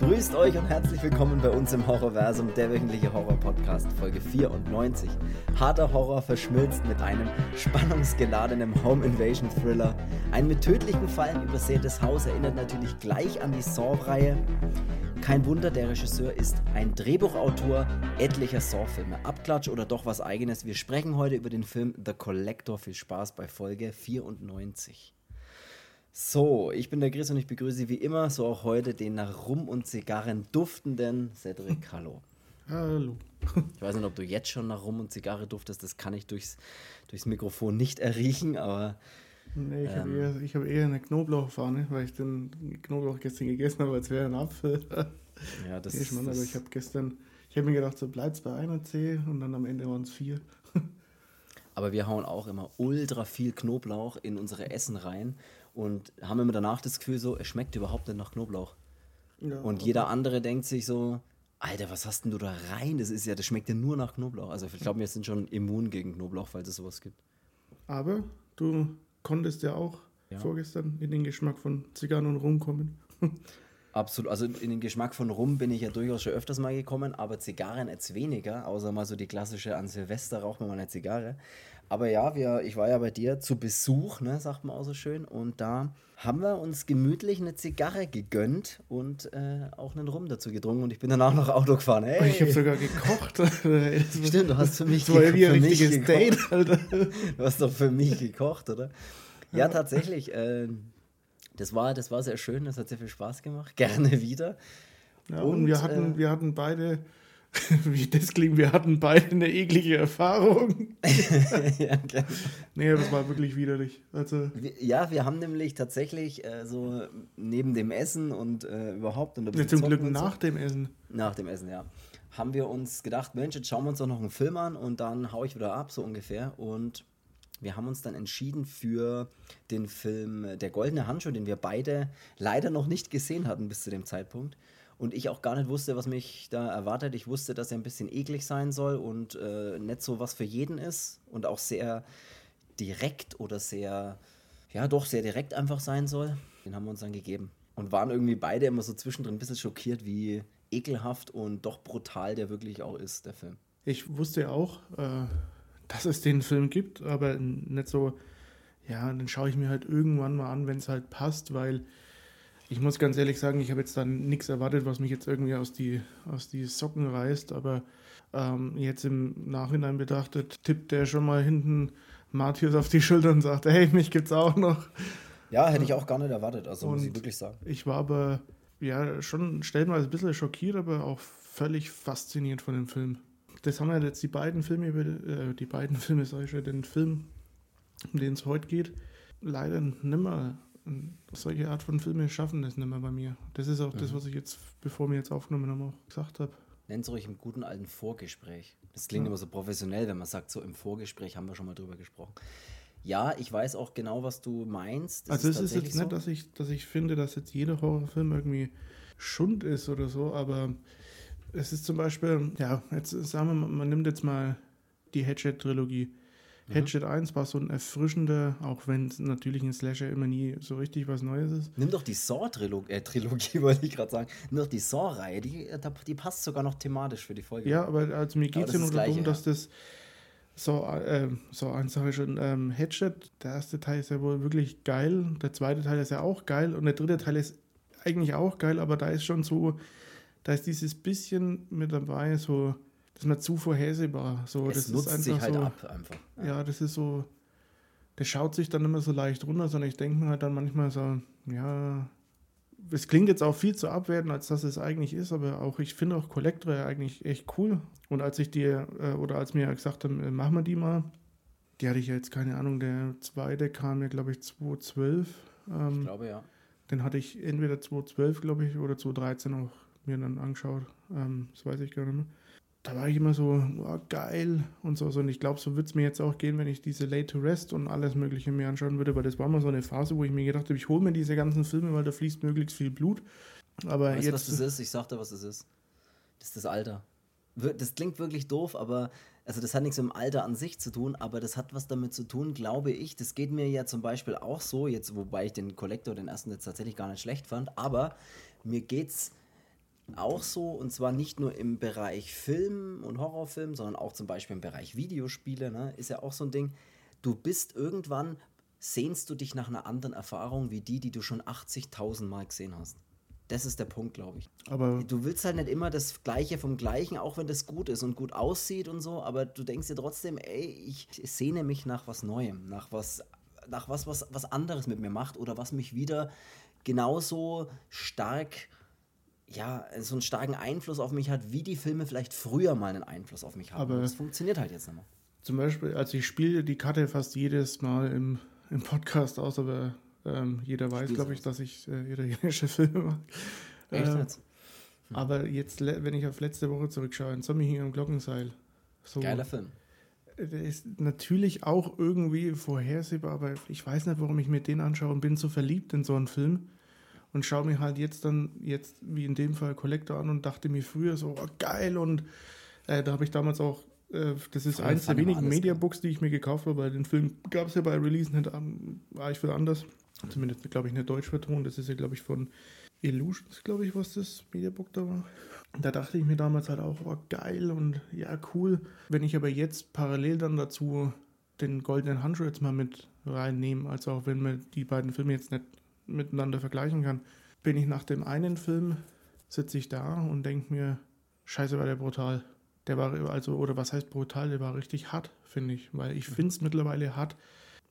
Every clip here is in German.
Grüßt euch und herzlich willkommen bei uns im Horrorversum, der wöchentliche Horror-Podcast, Folge 94. Harter Horror verschmilzt mit einem spannungsgeladenen Home Invasion Thriller. Ein mit tödlichen Fallen übersätes Haus erinnert natürlich gleich an die Saw-Reihe. Kein Wunder, der Regisseur ist ein Drehbuchautor etlicher Saw-Filme. Abklatsch oder doch was eigenes. Wir sprechen heute über den Film The Collector. Viel Spaß bei Folge 94. So, ich bin der Chris und ich begrüße wie immer, so auch heute, den nach Rum und Zigarren duftenden Cedric. Hallo. Hallo. Ich weiß nicht, ob du jetzt schon nach Rum und Zigarre duftest, das kann ich durchs, durchs Mikrofon nicht erriechen, aber. Nee, ich ähm, habe eher, hab eher eine Knoblauchfahne, weil ich den Knoblauch gestern gegessen habe, als wäre ein Apfel. Ja, das ist. aber ich habe gestern, ich habe mir gedacht, so bleibt es bei einer Zehe und dann am Ende waren es vier. Aber wir hauen auch immer ultra viel Knoblauch in unsere Essen rein und haben immer danach das Gefühl so, es schmeckt überhaupt nicht nach Knoblauch. Ja, und jeder andere denkt sich so, Alter, was hast denn du da rein? Das ist ja, das schmeckt ja nur nach Knoblauch. Also ich glaube, wir sind schon immun gegen Knoblauch, falls es sowas gibt. Aber du konntest ja auch ja. vorgestern in den Geschmack von Zigarren und Rum kommen. Absolut. Also in den Geschmack von Rum bin ich ja durchaus schon öfters mal gekommen, aber Zigarren jetzt weniger, außer mal so die klassische an Silvester raucht man mal eine Zigarre. Aber ja, wir, ich war ja bei dir zu Besuch, ne, sagt man auch so schön. Und da haben wir uns gemütlich eine Zigarre gegönnt und äh, auch einen Rum dazu getrunken. Und ich bin danach noch Auto gefahren. Hey. Oh, ich habe sogar gekocht. Stimmt, du hast für mich, das war ja wie ein richtiges Date, Alter. Du hast doch für mich gekocht, oder? Ja, ja. tatsächlich. Äh, das, war, das war sehr schön, das hat sehr viel Spaß gemacht. Gerne wieder. Ja, und, und wir, hatten, äh, wir hatten beide Wie das klingt, wir hatten beide eine eklige Erfahrung. ja, genau. Nee, das war wirklich widerlich. Also ja, wir haben nämlich tatsächlich äh, so neben dem Essen und äh, überhaupt. Und ja, zum Glück nach so, dem Essen. Nach dem Essen, ja. Haben wir uns gedacht, Mensch, jetzt schauen wir uns doch noch einen Film an und dann haue ich wieder ab, so ungefähr. Und wir haben uns dann entschieden für den Film Der Goldene Handschuh, den wir beide leider noch nicht gesehen hatten bis zu dem Zeitpunkt und ich auch gar nicht wusste, was mich da erwartet. Ich wusste, dass er ein bisschen eklig sein soll und äh, nicht so was für jeden ist und auch sehr direkt oder sehr, ja doch, sehr direkt einfach sein soll. Den haben wir uns dann gegeben und waren irgendwie beide immer so zwischendrin ein bisschen schockiert, wie ekelhaft und doch brutal der wirklich auch ist, der Film. Ich wusste ja auch, äh, dass es den Film gibt, aber nicht so, ja, dann schaue ich mir halt irgendwann mal an, wenn es halt passt, weil ich muss ganz ehrlich sagen, ich habe jetzt dann nichts erwartet, was mich jetzt irgendwie aus die, aus die Socken reißt, aber ähm, jetzt im Nachhinein betrachtet, tippt der schon mal hinten Matthias auf die Schulter und sagt, hey, mich gibt's auch noch. Ja, hätte ich auch gar nicht erwartet, also und muss ich wirklich sagen. Ich war aber ja schon stellenweise ein bisschen schockiert, aber auch völlig fasziniert von dem Film. Das haben ja jetzt die beiden Filme über äh, die beiden Filme, sag ich schon, den Film, um den es heute geht, leider nimmer solche Art von Filme schaffen das nicht mehr bei mir. Das ist auch mhm. das, was ich jetzt, bevor wir jetzt aufgenommen haben, auch gesagt habe. Nennt es ruhig im guten alten Vorgespräch. Das klingt ja. immer so professionell, wenn man sagt, so im Vorgespräch haben wir schon mal drüber gesprochen. Ja, ich weiß auch genau, was du meinst. Das also ist es ist jetzt so. nicht, dass ich, dass ich finde, dass jetzt jeder Horrorfilm irgendwie Schund ist oder so, aber es ist zum Beispiel, ja, jetzt sagen wir mal, man nimmt jetzt mal die Hatchet-Trilogie. Mhm. Hatchet 1 war so ein erfrischender, auch wenn es natürlich ein Slasher immer nie so richtig was Neues ist. Nimm doch die Saw-Trilogie, äh, Trilogie, wollte ich gerade sagen. Nimm doch die Saw-Reihe, die, äh, die passt sogar noch thematisch für die Folge. Ja, aber also mir geht es ja nur darum, ja. dass das so, äh, so eins sage ich schon, ähm, Hatchet, der erste Teil ist ja wohl wirklich geil, der zweite Teil ist ja auch geil und der dritte Teil ist eigentlich auch geil, aber da ist schon so, da ist dieses bisschen mit dabei, so das ist mir zu vorhersehbar. So, es das nutzt ist einfach sich halt so, ab einfach. Ja. ja, das ist so, das schaut sich dann immer so leicht runter, sondern ich denke mir halt dann manchmal so, ja, es klingt jetzt auch viel zu abwerten, als dass es eigentlich ist, aber auch ich finde auch Collector ja eigentlich echt cool. Und als ich dir, äh, oder als mir gesagt haben, äh, machen wir die mal, die hatte ich ja jetzt keine Ahnung, der zweite kam ja, glaube ich, 2012. Ähm, ich glaube, ja. Den hatte ich entweder 2012, glaube ich, oder 2013 auch mir dann angeschaut. Ähm, das weiß ich gar nicht mehr da war ich immer so, oh, geil und so. Und ich glaube, so würde es mir jetzt auch gehen, wenn ich diese Late to Rest und alles Mögliche mir anschauen würde, weil das war mal so eine Phase, wo ich mir gedacht habe, ich hole mir diese ganzen Filme, weil da fließt möglichst viel Blut. Aber weißt jetzt. was das ist? Ich sag dir, was das ist. Das ist das Alter. Das klingt wirklich doof, aber also das hat nichts mit dem Alter an sich zu tun, aber das hat was damit zu tun, glaube ich. Das geht mir ja zum Beispiel auch so, jetzt wobei ich den Collector, den ersten jetzt tatsächlich gar nicht schlecht fand, aber mir geht's auch so, und zwar nicht nur im Bereich Film und Horrorfilm, sondern auch zum Beispiel im Bereich Videospiele, ne, ist ja auch so ein Ding. Du bist irgendwann, sehnst du dich nach einer anderen Erfahrung wie die, die du schon 80.000 Mal gesehen hast. Das ist der Punkt, glaube ich. Aber Du willst halt nicht immer das Gleiche vom Gleichen, auch wenn das gut ist und gut aussieht und so, aber du denkst dir trotzdem, ey, ich sehne mich nach was Neuem, nach was, nach was, was, was anderes mit mir macht oder was mich wieder genauso stark, ja, so einen starken Einfluss auf mich hat, wie die Filme vielleicht früher mal einen Einfluss auf mich haben. Aber- das funktioniert halt jetzt nicht mehr. zum Beispiel, also ich spiele die Karte fast jedes Mal im, im Podcast aus, aber ähm, jeder weiß, glaube ich, dass ich äh, italienische Filme mag. Echt Äh, jetzt? Aber jetzt, wenn ich auf letzte Woche zurückschaue, ein Zombie hier am Glockenseil. So, Geiler Film. Der ist natürlich auch irgendwie vorhersehbar, aber ich weiß nicht, warum ich mir den anschaue und bin so verliebt in so einen Film und schaue mir halt jetzt dann, jetzt wie in dem Fall Collector an und dachte mir früher so, oh, geil und äh, da habe ich damals auch, äh, das ist eins der wenigen Mediabooks, die ich mir gekauft habe, weil den Film gab es ja bei Release nicht, ähm, war ich für anders, zumindest glaube ich nicht deutsch vertont, das ist ja glaube ich von Illusions, glaube ich, was das Mediabook da war. Da dachte ich mir damals halt auch, oh, geil und ja, cool. Wenn ich aber jetzt parallel dann dazu den goldenen Handschuh jetzt mal mit reinnehme, also auch wenn man die beiden Filme jetzt nicht miteinander vergleichen kann, bin ich nach dem einen Film, sitze ich da und denke mir, scheiße, war der brutal. Der war also, oder was heißt brutal, der war richtig hart, finde ich. Weil ich finde es mittlerweile hart,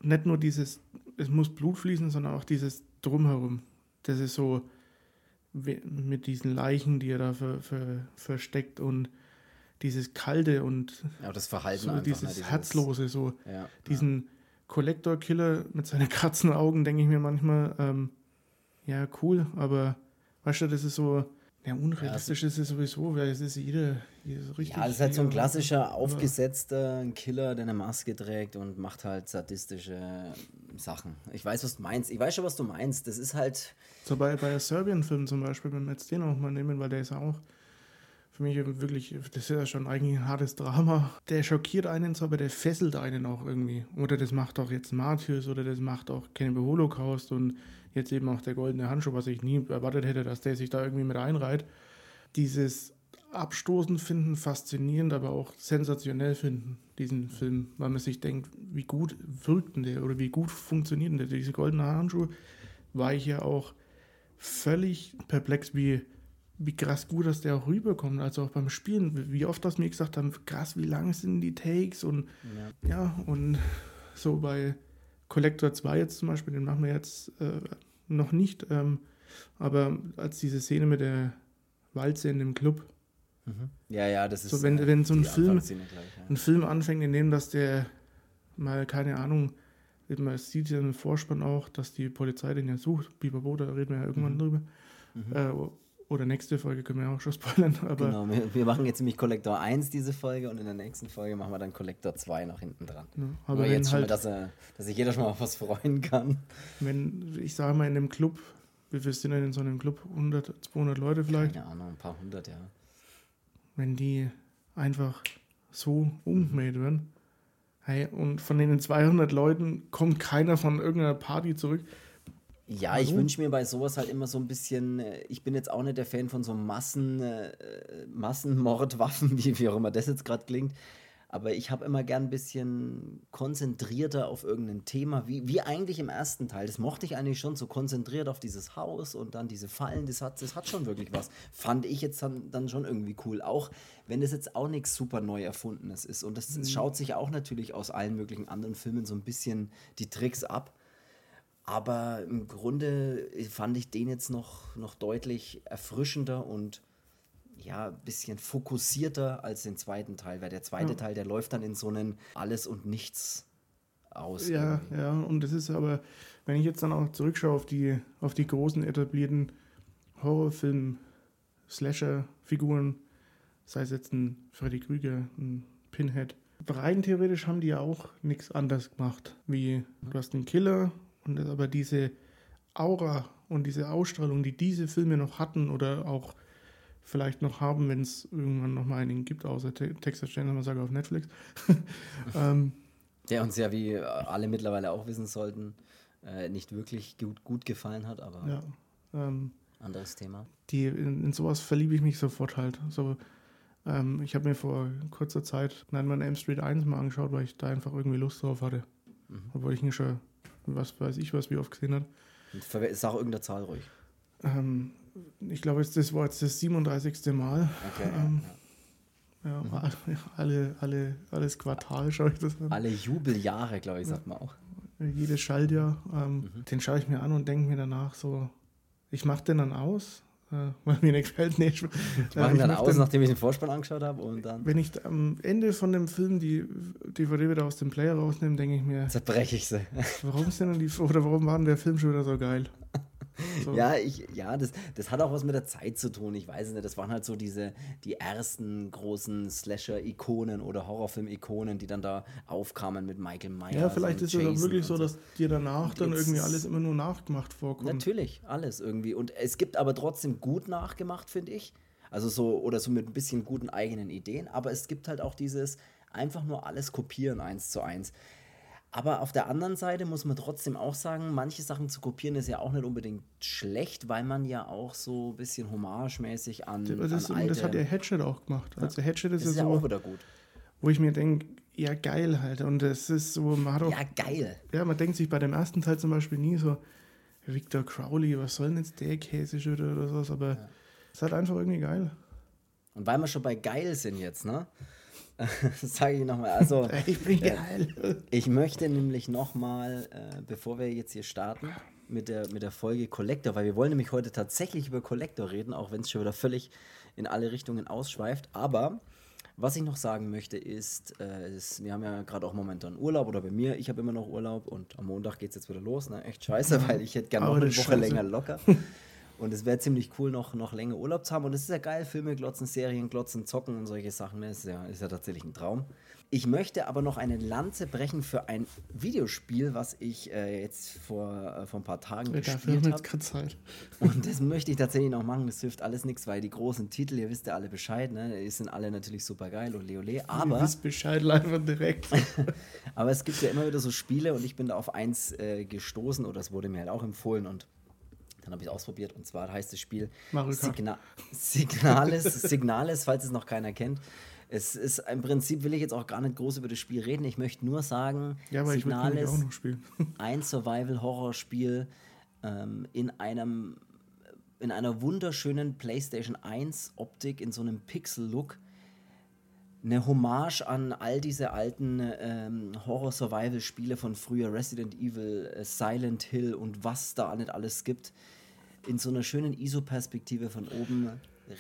nicht nur dieses, es muss Blut fließen, sondern auch dieses Drumherum. Das ist so, mit diesen Leichen, die er da ver, ver, versteckt und dieses Kalte und Ja, das Verhalten so einfach. dieses, ne, dieses Herzlose, so Ja, diesen Collector-Killer mit seinen Katzenaugen, denke ich mir manchmal, ähm, ja, cool, aber weißt du, das ist so, ja, unrealistisch ist es sowieso, weil es ist jeder, jeder so richtig. Ja, das ist halt so ein klassischer, aufgesetzter Killer, der eine Maske trägt und macht halt sadistische Sachen. Ich weiß, was du meinst. Ich weiß schon, was du meinst. Das ist halt. So bei, bei Serbian-Film zum Beispiel, wenn wir jetzt den auch mal nehmen, weil der ist ja auch für mich wirklich, das ist ja schon eigentlich ein hartes Drama. Der schockiert einen so, aber der fesselt einen auch irgendwie. Oder das macht auch jetzt Martyrs oder das macht auch Cannibal Holocaust und jetzt eben auch der goldene Handschuh, was ich nie erwartet hätte, dass der sich da irgendwie mit einreiht. Dieses Abstoßen finden, faszinierend, aber auch sensationell finden, diesen Film, weil man sich denkt, wie gut wirkt denn der oder wie gut funktioniert denn der. Diese goldene Handschuh war ich ja auch völlig perplex, wie, wie krass gut dass der auch rüberkommt. Also auch beim Spielen, wie oft das mir gesagt haben, krass, wie lang sind die Takes und Ja. ja, und so bei Collector 2 jetzt zum Beispiel, den machen wir jetzt äh, noch nicht, ähm, aber als diese Szene mit der Walze in dem Club, Ja, ja, das ist. So, wenn- äh, wenn so ein Film- gleich, ja. ein Film anfängt, in dem, dass der mal, keine Ahnung, man sieht ja im Vorspann auch, dass die Polizei den ja sucht, Biberbo, da reden wir ja irgendwann Mhm. drüber. Äh, oder nächste Folge können wir ja auch schon spoilern, aber Genau, wir, wir machen jetzt nämlich Collector 1 diese Folge und in der nächsten Folge machen wir dann Collector 2 nach hinten dran. ne, Aber jetzt schon mal, halt, dass, er, dass sich jeder schon mal auf was freuen kann. wenn, ich sage mal, in dem Club, wie viel sind denn in so einem Club? 100, 200 Leute vielleicht? Keine Ahnung, ein paar hundert, ja. wenn die einfach so umgemäht werden. Hey, und von den 200 Leuten kommt keiner von irgendeiner Party zurück. Ja, ich Hallo? wünsche mir bei sowas halt immer so ein bisschen, äh, ich bin jetzt auch nicht der Fan von so Massen, äh, Massenmordwaffen, wie, wie auch immer das jetzt gerade klingt. Aber ich habe immer gern ein bisschen konzentrierter auf irgendein Thema, wie, wie eigentlich im ersten Teil. Das mochte ich eigentlich schon, so konzentriert auf dieses Haus und dann diese Fallen, das hat, das hat schon wirklich was. Fand ich jetzt dann, dann schon irgendwie cool. Auch wenn das jetzt auch nichts super neu erfundenes ist. Und das, das schaut sich auch natürlich aus allen möglichen anderen Filmen so ein bisschen die Tricks ab. Aber im Grunde fand ich den jetzt noch, noch deutlich erfrischender und ja, ein bisschen fokussierter als den zweiten Teil, weil der zweite Ja. Teil, der läuft dann in so einen Alles und Nichts aus. Ja, irgendwie. ja, und das ist aber, wenn ich jetzt dann auch zurückschaue auf die, auf die großen etablierten Horrorfilm, Slasher-Figuren, sei es jetzt ein Freddy Krüger, ein Pinhead, rein theoretisch haben die ja auch nichts anderes gemacht, wie du hast einen Killer und aber diese Aura und diese Ausstrahlung, die diese Filme noch hatten oder auch vielleicht noch haben, wenn es irgendwann noch mal einen gibt, außer Te Texas Chainsaw Massacre auf Netflix. ähm, Der uns ja, wie alle mittlerweile auch wissen sollten, äh, nicht wirklich gut, gut gefallen hat, aber Ja. Ähm, anderes Thema. Die, in, in sowas verliebe ich mich sofort halt. So, ähm, ich habe mir vor kurzer Zeit Nightmare on Elm Street 1 mal angeschaut, weil ich da einfach irgendwie Lust drauf hatte. Mhm. Obwohl ich ihn schon, was weiß ich was, wie oft gesehen verwe- Sag irgendeine Zahl ruhig. Ähm, ich glaube, das war jetzt das 37. Mal. Okay. Ähm, ja. Ja, alle, alle, alles Quartal schaue ich das an. Alle Jubeljahre, glaube ich, sagt man auch. Jedes Schaltjahr. Ähm, Mhm. Den schaue ich mir an und denke mir danach so, ich mache den dann aus, weil mir nicht gefällt. Nee, ich, Ich äh, mache ich dann aus, den- nachdem ich den Vorspann angeschaut habe und dann Wenn ich am Ende von dem Film die DVD wieder aus dem Player rausnehme, denke ich mir, zerbreche ich sie. warum sind denn die oder warum war denn der Film schon wieder so geil? So. Ja, ich, ja das, das hat auch was mit der Zeit zu tun. Ich weiß nicht. Das waren halt so diese, die ersten großen Slasher-Ikonen oder Horrorfilm-Ikonen, die dann da aufkamen mit Michael Myers. Ja, vielleicht ist es auch Jason wirklich so, dass dir danach dann irgendwie alles immer nur nachgemacht vorkommt. Natürlich, alles irgendwie. Und es gibt aber trotzdem gut nachgemacht, finde ich. Also so, oder so mit ein bisschen guten eigenen Ideen. Aber es gibt halt auch dieses einfach nur alles kopieren, eins zu eins. Aber auf der anderen Seite muss man trotzdem auch sagen, manche Sachen zu kopieren ist ja auch nicht unbedingt schlecht, weil man ja auch so ein bisschen hommagemäßig an, Das, ist, an alte... das hat der Hatchet auch gemacht. Also Hatchet ist das ist ja ja so, auch wieder gut. wo ich mir denke, ja geil halt. Und es ist so, man hat auch, Ja, geil. ja, man denkt sich bei dem ersten Teil zum Beispiel nie so, Victor Crowley, was soll denn jetzt der Käse schon oder sowas, aber es ist halt einfach irgendwie geil. Und weil wir schon bei geil sind jetzt, ne? Das sage ich nochmal. Also, Ich bin geil. Ich möchte nämlich nochmal, äh, bevor wir jetzt hier starten, mit der, mit der Folge Collector, weil wir wollen nämlich heute tatsächlich über Collector reden, auch wenn es schon wieder völlig in alle Richtungen ausschweift. Aber was ich noch sagen möchte ist, äh, ist wir haben ja gerade auch momentan Urlaub oder bei mir, ich habe immer noch Urlaub und am Montag geht es jetzt wieder los. Ne? Echt scheiße, weil ich hätte gerne noch eine Woche länger locker. Und es wäre ziemlich cool, noch, noch länger Urlaub zu haben. Und es ist ja geil, Filme glotzen, Serien glotzen, zocken und solche Sachen. Das ist ja, ist ja tatsächlich ein Traum. Ich möchte aber noch eine Lanze brechen für ein Videospiel, was ich äh, jetzt vor, äh, vor ein paar Tagen haben gespielt habe. Und das möchte ich tatsächlich noch machen. Das hilft alles nichts, weil die großen Titel, ihr wisst ja alle Bescheid, ne? die sind alle natürlich super geil und Leole. Ihr Aber, wisst Bescheid, live direkt. aber es gibt ja immer wieder so Spiele und ich bin da auf eins äh, gestoßen oder es wurde mir halt auch empfohlen und dann habe ich es ausprobiert und zwar heißt das Spiel. Signa Signales, Signales, falls es noch keiner kennt. Es ist im Prinzip, will ich jetzt auch gar nicht groß über das Spiel reden. Ich möchte nur sagen, Ja, Signales auch noch spielen. ein Survival-Horror-Spiel ähm, in einem in einer wunderschönen PlayStation 1 Optik, in so einem Pixel-Look. Eine Hommage an all diese alten ähm, Horror-Survival-Spiele von früher, Resident Evil, äh, Silent Hill und was da nicht alles gibt. In so einer schönen ISO-Perspektive von oben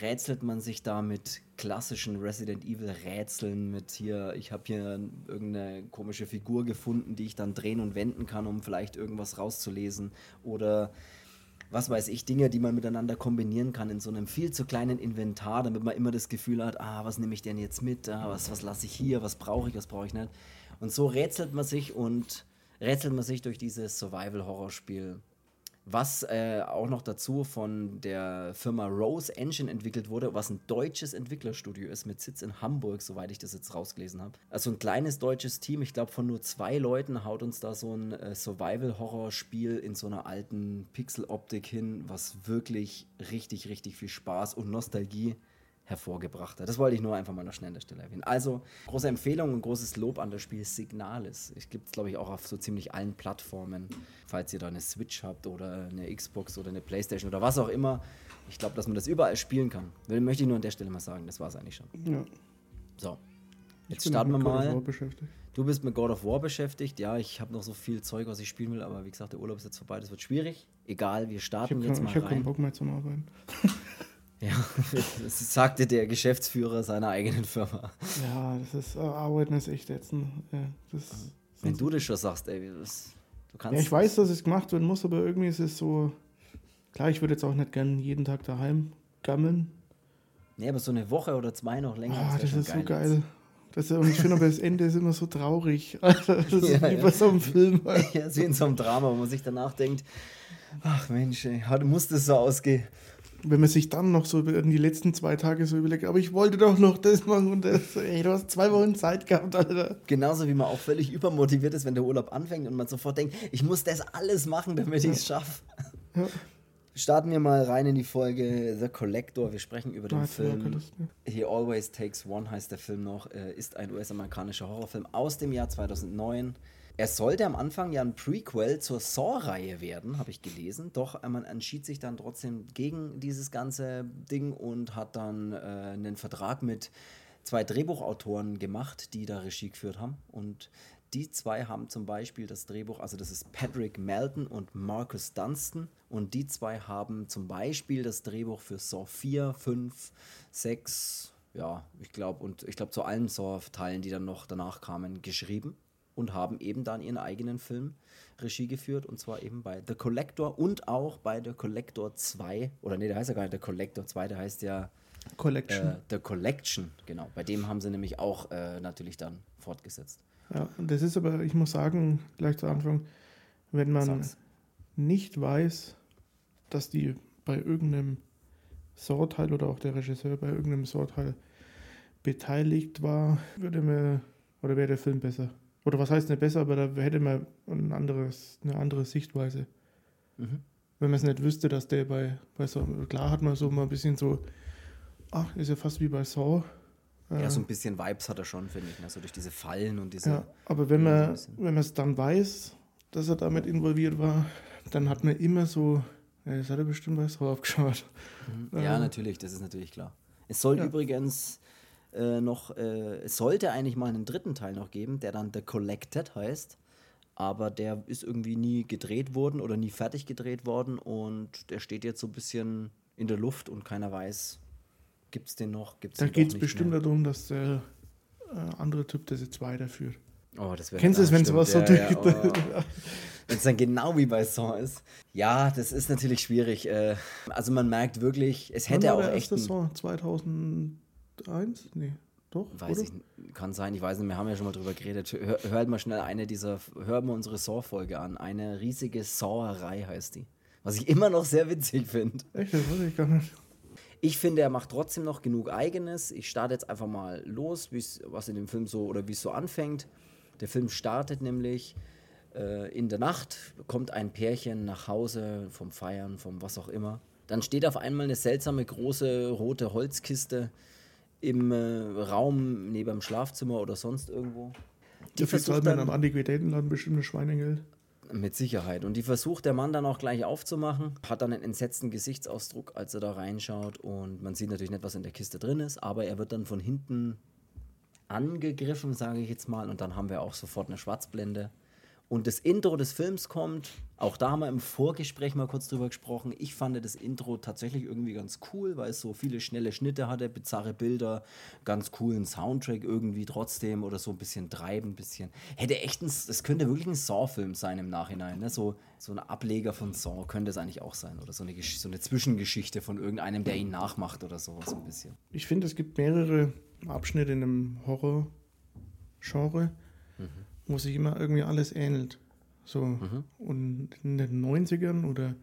rätselt man sich da mit klassischen Resident Evil-Rätseln, mit hier, ich habe hier irgendeine komische Figur gefunden, die ich dann drehen und wenden kann, um vielleicht irgendwas rauszulesen. Oder was weiß ich, Dinge, die man miteinander kombinieren kann in so einem viel zu kleinen Inventar, damit man immer das Gefühl hat, ah, was nehme ich denn jetzt mit, ah, was, was lasse ich hier, was brauche ich, was brauche ich nicht. Und so rätselt man sich und rätselt man sich durch dieses Survival-Horror-Spiel. Was äh, auch noch dazu von der Firma Rose Engine entwickelt wurde, was ein deutsches Entwicklerstudio ist mit Sitz in Hamburg, soweit ich das jetzt rausgelesen habe. Also ein kleines deutsches Team, ich glaube von nur zwei Leuten haut uns da so ein äh, Survival-Horror-Spiel in so einer alten Pixel-Optik hin, was wirklich richtig, richtig viel Spaß und Nostalgie hervorgebracht hat. Das wollte ich nur einfach mal noch schnell an der Stelle erwähnen. Also, große Empfehlung und großes Lob an das Spiel Signalis. Ich gibt es, glaube ich, auch auf so ziemlich allen Plattformen. Falls ihr da eine Switch habt oder eine Xbox oder eine Playstation oder was auch immer. Ich glaube, dass man das überall spielen kann. Will, möchte ich nur an der Stelle mal sagen. Das war es eigentlich schon. Ja. So. Jetzt starten wir mal. beschäftigt. Du bist mit God of War beschäftigt. Ja, ich habe noch so viel Zeug, was ich spielen will, aber wie gesagt, der Urlaub ist jetzt vorbei. Das wird schwierig. Egal, wir starten habe jetzt kein, mal ich hab keinen. Bock mehr zum Arbeiten. Ja, das sagte der Geschäftsführer seiner eigenen Firma. Ja, das ist, äh, Arbeiten ist echt ätzend. Ja, Wenn du das schon sagst, ey, das, du kannst. ja, ich weiß, dass es gemacht werden muss, aber irgendwie ist es so. Klar, ich würde jetzt auch nicht gern jeden Tag daheim gammeln. Nee, aber so eine Woche oder zwei noch länger. Ah, das ist so jetzt. geil. Das, und ich finde aber das Ende ist immer so traurig. Alter, das ist Ja, wie ja. bei so einem Film. Ja, ist wie in so einem Drama, wo man sich danach denkt, ach Mensch, ey, heute muss das so ausgehen. Wenn man sich dann noch so in die letzten zwei Tage so überlegt, aber ich wollte doch noch das machen und das. Ey, du hast zwei Wochen Zeit gehabt, Alter. Genauso wie man auch völlig übermotiviert ist, wenn der Urlaub anfängt und man sofort denkt, ich muss das alles machen, damit ich es schaffe. Ja. Starten wir mal rein in die Folge The Collector. Wir sprechen über den Ah, war keine Film. Lust. He Always Takes One heißt der Film noch, äh, ist ein US-amerikanischer Horrorfilm aus dem Jahr 2009. Er sollte am Anfang ja ein Prequel zur Saw-Reihe werden, habe ich gelesen. Doch äh, man entschied sich dann trotzdem gegen dieses ganze Ding und hat dann äh, einen Vertrag mit zwei Drehbuchautoren gemacht, die da Regie geführt haben. Und die zwei haben zum Beispiel das Drehbuch, also das ist Patrick Melton und Marcus Dunstan. Und die zwei haben zum Beispiel das Drehbuch für Saw 4, 5, 6, ja, ich glaube, und ich glaube zu allen Saw-Teilen, die dann noch danach kamen, geschrieben und haben eben dann ihren eigenen Film Regie geführt und zwar eben bei The Collector und auch bei The Collector 2. Oder nee, der heißt ja gar nicht The Collector 2, der heißt ja Collection. äh, The Collection, genau. Bei dem haben sie nämlich auch äh, natürlich dann fortgesetzt. Ja, und das ist aber, ich muss sagen, gleich zu Anfang, wenn man Sag's. nicht weiß, dass die bei irgendeinem Saw-Teil oder auch der Regisseur bei irgendeinem Saw-Teil beteiligt war, würde mir, oder wäre der Film besser. Oder was heißt nicht besser, aber da hätte man ein anderes, eine andere Sichtweise. Mhm. Wenn man es nicht wüsste, dass der bei, bei Saw, klar hat man so mal ein bisschen so, ach, ist ja fast wie bei Saw. Ja, Äh, so ein bisschen Vibes hat er schon, finde ich. Ne? So durch diese Fallen und diese. Ja, aber wenn Ja, so man bisschen. wenn man es dann weiß, dass er damit involviert war, dann hat man immer so, ja, das hat er bestimmt bei Saw aufgeschaut. Mhm. Ja, äh, natürlich, das ist natürlich klar. Es soll Ja. übrigens äh, noch, äh, es sollte eigentlich mal einen dritten Teil noch geben, der dann The Collected heißt. Aber der ist irgendwie nie gedreht worden oder nie fertig gedreht worden und der steht jetzt so ein bisschen in der Luft und keiner weiß, gibt es den noch? Gibt's Da ihn doch geht es bestimmt mehr? darum, dass der äh, andere Typ das jetzt weiterführt. Oh, das wäre Kennst du es, wenn sowas so ja, durch. ja, oh. Wenn es dann genau wie bei Saw ist. Ja, das ist natürlich schwierig. Äh, also man merkt wirklich, es hätte auch echt. Ein, Saw? 2001? Nee, doch, weiß oder? ich, kann sein, ich weiß nicht, wir haben ja schon mal drüber geredet. Hör, hört mal schnell eine dieser, hört mal unsere Saw-Folge an. Eine riesige Sauerei heißt die. Was ich immer noch sehr witzig finde. Echt, das weiß ich gar nicht. Ich finde, er macht trotzdem noch genug Eigenes. Ich starte jetzt einfach mal los, was in dem Film so oder wie es so anfängt. Der Film startet nämlich äh, in der Nacht, kommt ein Pärchen nach Hause vom Feiern, vom was auch immer. Dann steht auf einmal eine seltsame große rote Holzkiste im äh, Raum neben dem Schlafzimmer oder sonst irgendwo. Die Dafür zahlt man am Antiquitätenladen bestimmt ein Schweinegeld. mit Sicherheit. Und die versucht der Mann dann auch gleich aufzumachen, hat dann einen entsetzten Gesichtsausdruck, als er da reinschaut. Und man sieht natürlich nicht, was in der Kiste drin ist, aber er wird dann von hinten angegriffen, sage ich jetzt mal. Und dann haben wir auch sofort eine Schwarzblende. Und das Intro des Films kommt, auch da haben wir im Vorgespräch mal kurz drüber gesprochen. Ich fand das Intro tatsächlich irgendwie ganz cool, weil es so viele schnelle Schnitte hatte, bizarre Bilder, ganz coolen Soundtrack irgendwie trotzdem oder so ein bisschen treiben, ein bisschen. Hätte echt ein, das könnte wirklich ein Saw-Film sein im Nachhinein, ne? So, so ein Ableger von Saw könnte es eigentlich auch sein. Oder so eine, so eine Zwischengeschichte von irgendeinem, der ihn nachmacht oder sowas so ein bisschen. Ich finde, es gibt mehrere Abschnitte in einem Horror-Genre, wo sich immer irgendwie alles ähnelt. So. Und in den 90ern oder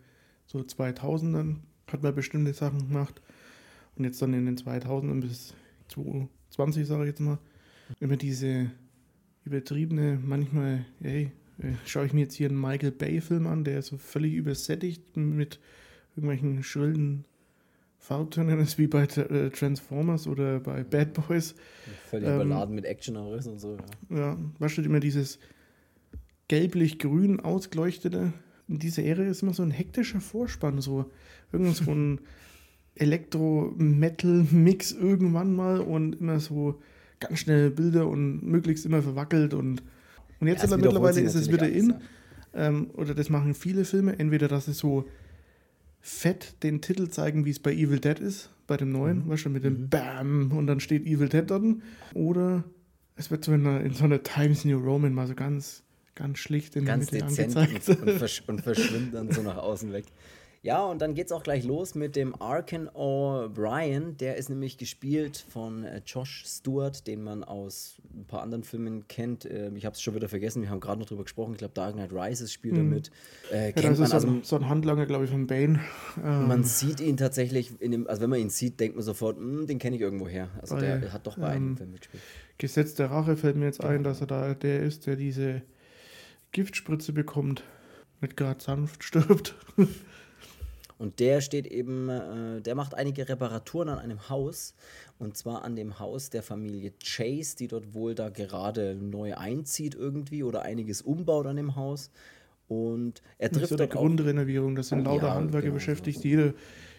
so 2000ern hat man bestimmte Sachen gemacht. Und jetzt dann in den 2000ern bis 2020, sage ich jetzt mal, immer diese übertriebene, manchmal, hey, äh, schaue ich mir jetzt hier einen Michael Bay-Film an, der so völlig übersättigt mit irgendwelchen schrillen Farbtönen ist, wie bei äh, Transformers oder bei Bad Boys. Völlig Ähm, überladen mit Action und so. Ja. Ja, was steht immer dieses gelblich-grün ausgeleuchtete. In dieser Ära ist immer so ein hektischer Vorspann, so irgend so ein Elektro-Metal-Mix irgendwann mal und immer so ganz schnell Bilder und möglichst immer verwackelt und, und jetzt Ja, es mittlerweile ist es wieder in. Ähm, oder das machen viele Filme, entweder dass sie so fett den Titel zeigen, wie es bei Evil Dead ist, bei dem neuen, Mhm. weißt du, mit dem Bam und dann steht Evil Dead dort. Oder es wird so in, einer, in so einer Times New Roman mal so ganz, ganz schlicht in Ganz der Mitte dezent angezeigt. und, und, versch und verschwimmt dann so nach außen weg. Ja, und dann geht's auch gleich los mit dem Arkin O'Brien. Der ist nämlich gespielt von äh, Josh Stewart, den man aus ein paar anderen Filmen kennt. Ähm, ich habe es schon wieder vergessen, wir haben gerade noch drüber gesprochen. Ich glaube, Dark Knight Rises spielt er mit. Äh, Ja, kennt das man ist also. so, ein, so ein Handlanger, glaube ich, von Bane. Ähm, Man sieht ihn tatsächlich, in dem, also wenn man ihn sieht, denkt man sofort, "Hm, den kenne ich irgendwo her. Also Bei, der hat doch bei einem ähm, Film mitgespielt. Gesetz der Rache fällt mir jetzt Genau. ein, dass er da der ist, der diese Giftspritze bekommt, mit gerade sanft stirbt. Und der steht eben, äh, der macht einige Reparaturen an einem Haus. Und zwar an dem Haus der Familie Chase, die dort wohl da gerade neu einzieht irgendwie oder einiges umbaut an dem Haus. Und er trifft so eine dort auch- Grundrenovierung, das sind lauter Ja, Handwerker genau, beschäftigt, sowas. jede,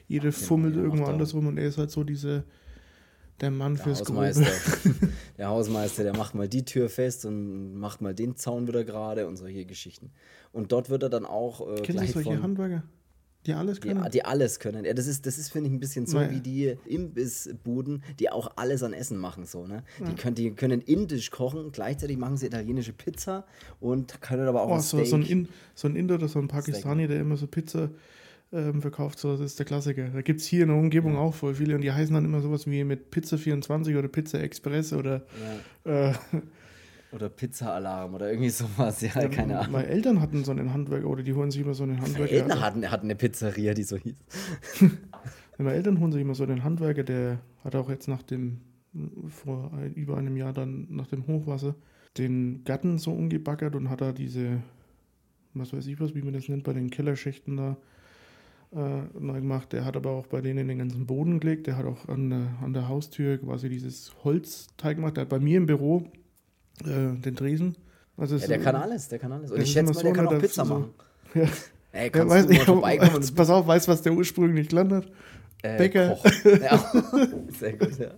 jede fummelt der irgendwo macht da- anders rum und er ist halt so diese, der Mann Der fürs Hausmeister, der Hausmeister, der macht mal die Tür fest und macht mal den Zaun wieder gerade und solche Geschichten. Und dort wird er dann auch äh, Kennst du solche von, Handwerker, die alles können? die, die alles können. Ja, das ist, das ist finde ich, ein bisschen so Naja. wie die Imbissbuden, die auch alles an Essen machen. So, ne? die, können, die können indisch kochen, gleichzeitig machen sie italienische Pizza und können aber auch Oh, ein so, Steak. so, ein In, so ein Inder oder so ein Pakistani, der immer so Pizza ähm, verkauft, so, das ist der Klassiker. Da gibt es hier in der Umgebung auch voll viele und die heißen dann immer sowas wie mit Pizza 24 oder Pizza Express oder ja, äh, oder Pizza-Alarm oder irgendwie sowas. Ja, keine Ahnung. meine Eltern hatten so einen Handwerker oder die holen sich immer so einen Meine Handwerker. Eltern also- hatten, hatten eine Pizzeria, die so hieß. Meine Eltern holen sich immer so einen Handwerker, der hat auch jetzt nach dem, vor über einem Jahr dann nach dem Hochwasser, den Garten so umgebaggert und hat da diese, was weiß ich was, wie man das nennt, bei den Kellerschächten da äh, neu gemacht. Der hat aber auch bei denen den ganzen Boden gelegt. Der hat auch an der, an der Haustür quasi dieses Holzteig gemacht. Der hat bei mir im Büro äh, den Tresen. Also Ja, der ist- kann alles, der kann alles. Und ich schätze mal, der so, kann ne, auch Pizza so- machen. Ja. Ey, Ja, kannst weiß, du mal vorbeikommen und pass auf, weißt was der ursprünglich hat? äh, Bäcker. Koch. Ja. Sehr gut, ja.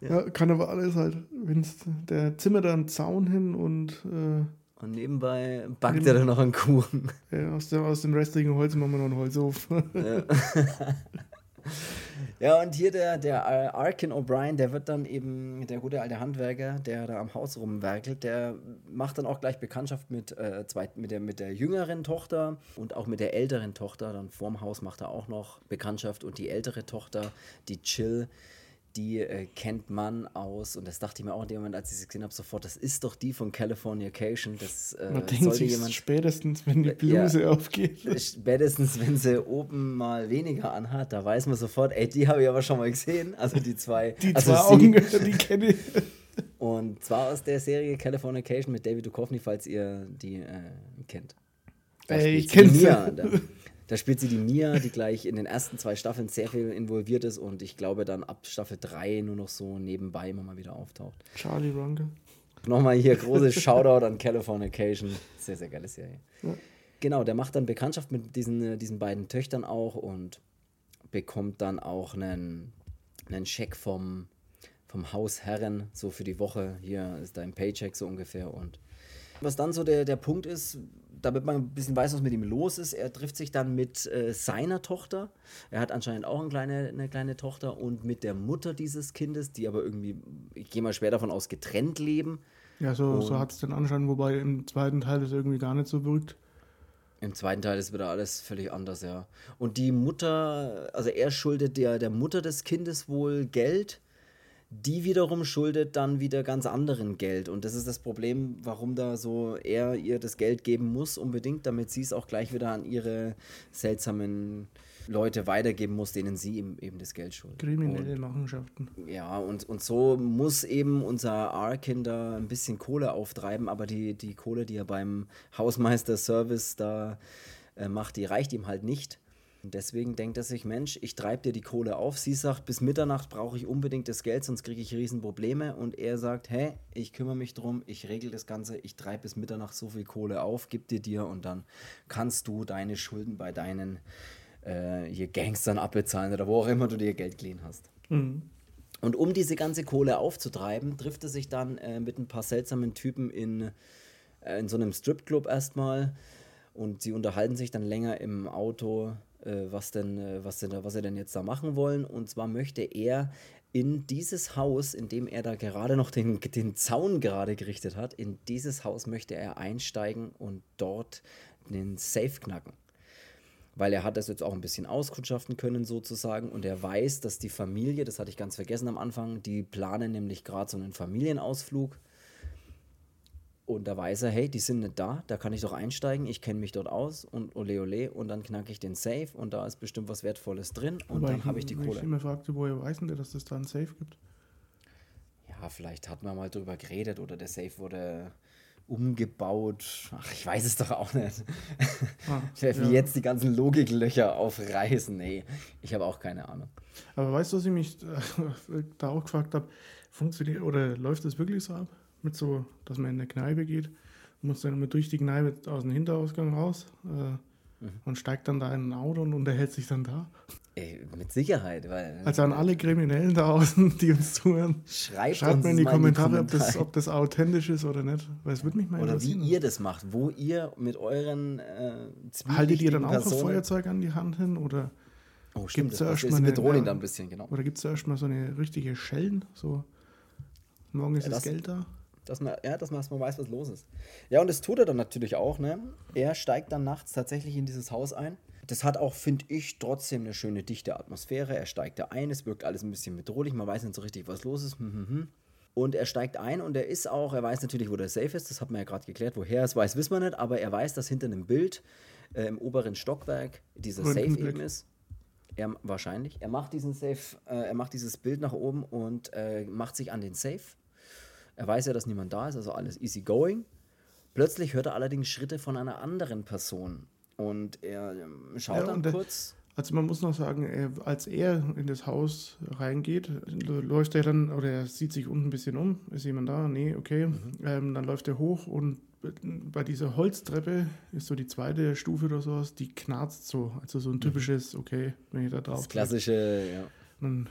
Ja. kann aber alles halt. Wenn's, der zimmert da einen Zaun hin und äh, Und nebenbei backt er dann noch einen Kuchen. ja, aus, dem, aus dem restlichen Holz machen wir noch einen Holzhof. Ja, und hier der, der Arkin O'Brien, der wird dann eben, der gute alte Handwerker, der da am Haus rumwerkelt, der macht dann auch gleich Bekanntschaft mit, äh, zwei, mit, der, mit der jüngeren Tochter und auch mit der älteren Tochter. Dann vorm Haus macht er auch noch Bekanntschaft und die ältere Tochter, die Chill, die äh, kennt man aus, und das dachte ich mir auch in dem Moment, als ich sie gesehen habe, sofort, das ist doch die von Californication. Das äh, Man denkt sich jemand spätestens, wenn die Ja. Bluse aufgeht. Spätestens, wenn sie oben mal weniger anhat, da weiß man sofort, ey, die habe ich aber schon mal gesehen. Also die zwei. Die also zwei. Augen, die kenne ich. Und zwar aus der Serie Californication mit David Duchovny, falls ihr die äh, kennt. Da Ey, ich sie die kenn sie. Da, spielt sie die Mia, die gleich in den ersten zwei Staffeln sehr viel involviert ist und ich glaube dann ab Staffel 3 nur noch so nebenbei immer mal wieder auftaucht. Charlie Runke. Nochmal hier großes Shoutout an Californication. Sehr, sehr geile Serie. Ja. Genau, der macht dann Bekanntschaft mit diesen, äh, diesen beiden Töchtern auch und bekommt dann auch einen, einen Scheck vom, vom Hausherren, so für die Woche. Hier ist dein Paycheck so ungefähr. Und was dann so der, der Punkt ist, damit man ein bisschen weiß, was mit ihm los ist, er trifft sich dann mit äh, seiner Tochter. Er hat anscheinend auch eine kleine, eine kleine Tochter und mit der Mutter dieses Kindes, die aber irgendwie, ich gehe mal schwer davon aus, getrennt leben. Ja, so, so hat es den Anschein, wobei im zweiten Teil ist irgendwie gar nicht so wirkt. Im zweiten Teil ist wieder alles völlig anders, ja. Und die Mutter, also er schuldet der, der Mutter des Kindes wohl Geld. Die wiederum schuldet dann wieder ganz anderen Geld. Und das ist das Problem, warum da so er ihr das Geld geben muss, unbedingt, damit sie es auch gleich wieder an ihre seltsamen Leute weitergeben muss, denen sie ihm eben das Geld schulden. Kriminelle Machenschaften. Ja, und, und so muss eben unser Arkin da ein bisschen Kohle auftreiben, aber die, die Kohle, die er beim Hausmeister-Service da äh, macht, die reicht ihm halt nicht. Und deswegen denkt er sich, Mensch, ich treibe dir die Kohle auf. Sie sagt, bis Mitternacht brauche ich unbedingt das Geld, sonst kriege ich Riesenprobleme. Und er sagt, hey, ich kümmere mich drum, ich regel das Ganze, ich treibe bis Mitternacht so viel Kohle auf, gib dir dir und dann kannst du deine Schulden bei deinen äh, hier Gangstern abbezahlen oder wo auch immer du dir Geld geliehen hast. Mhm. Und um diese ganze Kohle aufzutreiben, trifft er sich dann äh, mit ein paar seltsamen Typen in, äh, in so einem Stripclub erstmal. Und sie unterhalten sich dann länger im Auto, was, denn, äh, was, denn, was sie denn jetzt da machen wollen. Und zwar möchte er in dieses Haus, in dem er da gerade noch den, den Zaun gerade gerichtet hat, in dieses Haus möchte er einsteigen und dort den Safe knacken. Weil er hat das jetzt auch ein bisschen auskundschaften können sozusagen. Und er weiß, dass die Familie, das hatte ich ganz vergessen am Anfang, die planen nämlich gerade so einen Familienausflug und da weiß er, hey, die sind nicht da, da kann ich doch einsteigen, ich kenne mich dort aus und ole ole und dann knacke ich den Safe und da ist bestimmt was Wertvolles drin und Wobei dann habe ich die mich Kohle. immer fragte, woher weiß denn der, dass es da einen Safe gibt? Ja, vielleicht hat man mal drüber geredet oder der Safe wurde umgebaut. Ach, ich weiß es doch auch nicht. Ah, Wer will ja. jetzt die ganzen Logiklöcher aufreißen? Nee, ich habe auch keine Ahnung. Aber weißt du, was ich mich da auch gefragt habe? Funktioniert oder läuft das wirklich so ab? Mit so, dass man in eine Kneipe geht, muss dann immer durch die Kneipe aus dem Hinterausgang raus äh, Mhm. und steigt dann da in ein Auto und unterhält sich dann da. Ey, mit Sicherheit, weil Also an alle Kriminellen da außen, die uns zuhören, schreibt, schreibt mir in die Kommentare, ob, das, ob das authentisch ist oder nicht. Weil es würde mich mal oder wie ihr das macht, wo ihr mit euren äh, Haltet ihr dann auch ein Personen- Feuerzeug an die Hand hin oder, Oh, stimmt, Gibt's das, da erst mal eine- ja. dann ein bisschen, genau. oder gibt es da erstmal so eine richtige Schellen? So, morgen ist Ja, das das- Geld da? Dass man, ja, dass man erstmal weiß, was los ist. Ja, und das tut er dann natürlich auch, ne? Er steigt dann nachts tatsächlich in dieses Haus ein. Das hat auch, finde ich, trotzdem eine schöne dichte Atmosphäre. Er steigt da ein, es wirkt alles ein bisschen bedrohlich, man weiß nicht so richtig, was los ist. Hm, hm, hm. Und er steigt ein und er ist auch, er weiß natürlich, wo der Safe ist, das hat man ja gerade geklärt. Woher er es weiß, wissen wir nicht, aber er weiß, dass hinter einem Bild äh, im oberen Stockwerk dieser Safe eben ist. Er, wahrscheinlich. Er macht diesen Safe, äh, er macht dieses Bild nach oben und äh, macht sich an den Safe. Er weiß ja, dass niemand da ist, also alles easy going. Plötzlich hört er allerdings Schritte von einer anderen Person. Und er ähm, schaut Ja, dann kurz. Also man muss noch sagen, er, als er in das Haus reingeht, läuft er dann, oder er sieht sich unten ein bisschen um, ist jemand da? Nee, okay. Ähm, dann läuft er hoch und bei dieser Holztreppe ist so die zweite Stufe oder sowas, die knarzt so. Also so ein typisches, okay, wenn ich da drauf Das klassische, ja. dann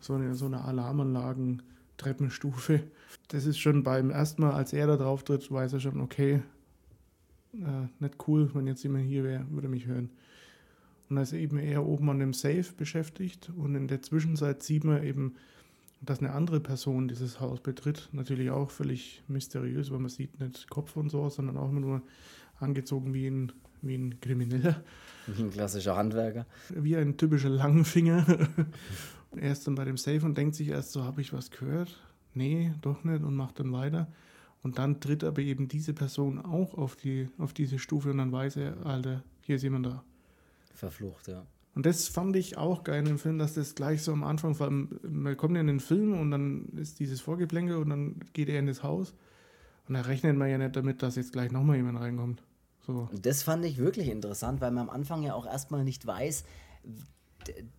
so eine, so eine Alarmanlagen-Treppenstufe. Das ist schon beim ersten Mal, als er da drauf tritt, weiß er schon, okay, äh, nicht cool, wenn jetzt jemand hier wäre, würde mich hören. Und da ist eben eher oben an dem Safe beschäftigt und in der Zwischenzeit sieht man eben, dass eine andere Person dieses Haus betritt. Natürlich auch völlig mysteriös, weil man sieht nicht Kopf und so, sondern auch immer nur angezogen wie ein, wie ein Krimineller Wie ein klassischer Handwerker. wie ein typischer Langfinger. er ist dann bei dem Safe und denkt sich erst so, habe ich was gehört? Nee, doch nicht und macht dann weiter. Und dann tritt aber eben diese Person auch auf, die, auf diese Stufe und dann weiß er, Alter, hier ist jemand da. Verflucht, ja. Und das fand ich auch geil im Film, dass das gleich so am Anfang, vor allem, man kommt ja in den Film und dann ist dieses Vorgeplänkel und dann geht er in das Haus. Und da rechnet man ja nicht damit, dass jetzt gleich nochmal jemand reinkommt. So. Das fand ich wirklich interessant, weil man am Anfang ja auch erstmal nicht weiß,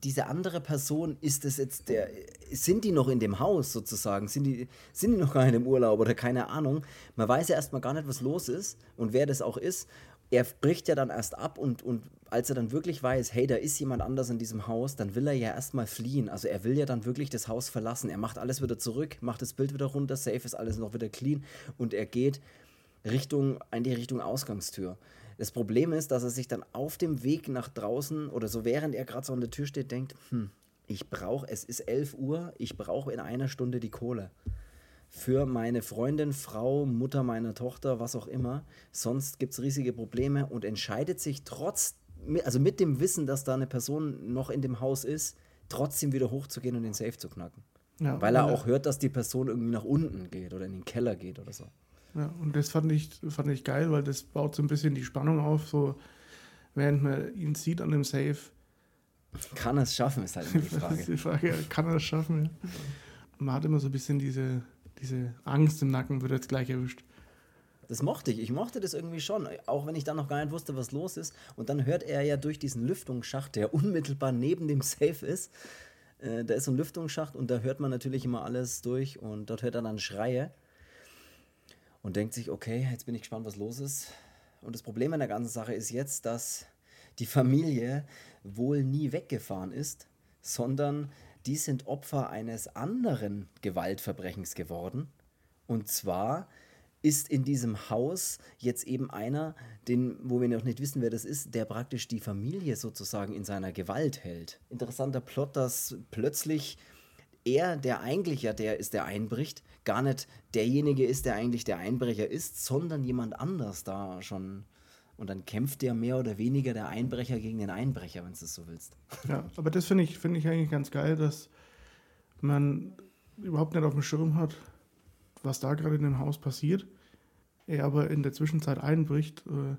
diese andere Person, ist es jetzt der, sind die noch in dem Haus sozusagen? Sind die, sind die noch gar nicht im Urlaub oder keine Ahnung? Man weiß ja erstmal gar nicht, was los ist und wer das auch ist. Er bricht ja dann erst ab und, und als er dann wirklich weiß, hey, da ist jemand anders in diesem Haus, dann will er ja erstmal fliehen. Also er will ja dann wirklich das Haus verlassen. Er macht alles wieder zurück, macht das Bild wieder runter, safe ist alles noch wieder clean und er geht Richtung, in die Richtung Ausgangstür. Das Problem ist, dass er sich dann auf dem Weg nach draußen oder so während er gerade so an der Tür steht, denkt, hm, ich brauche, es ist 11 Uhr, ich brauche in einer Stunde die Kohle. Für meine Freundin, Frau, Mutter meiner Tochter, was auch immer. Sonst gibt es riesige Probleme und entscheidet sich trotz, also mit dem Wissen, dass da eine Person noch in dem Haus ist, trotzdem wieder hochzugehen und den Safe zu knacken. Ja, Weil er auch hört, dass die Person irgendwie nach unten geht oder in den Keller geht oder so. Ja, und das fand ich, fand ich geil, weil das baut so ein bisschen die Spannung auf, so während man ihn sieht an dem Safe. Kann er es schaffen, ist halt immer die ist Frage. die Frage, kann er das schaffen? Ja? Man hat immer so ein bisschen diese, diese Angst im Nacken, wird er jetzt gleich erwischt. Das mochte ich. Ich mochte das irgendwie schon. Auch wenn ich dann noch gar nicht wusste, was los ist. Und dann hört er ja durch diesen Lüftungsschacht, der unmittelbar neben dem Safe ist. Äh, da ist so ein Lüftungsschacht und da hört man natürlich immer alles durch. Und dort hört er dann Schreie. Und denkt sich, okay, jetzt bin ich gespannt, was los ist. Und das Problem an der ganzen Sache ist jetzt, dass die Familie wohl nie weggefahren ist, sondern die sind Opfer eines anderen Gewaltverbrechens geworden. Und zwar ist in diesem Haus jetzt eben einer, den, wo wir noch nicht wissen, wer das ist, der praktisch die Familie sozusagen in seiner Gewalt hält. Interessanter Plot, dass plötzlich er, der eigentlich ja der ist, der einbricht, gar nicht derjenige ist, der eigentlich der Einbrecher ist, sondern jemand anders da schon. Und dann kämpft der mehr oder weniger der Einbrecher gegen den Einbrecher, wenn du es so willst. Ja, aber das finde ich, finde ich eigentlich ganz geil, dass man überhaupt nicht auf dem Schirm hat, was da gerade in dem Haus passiert. Er aber in der Zwischenzeit einbricht, äh,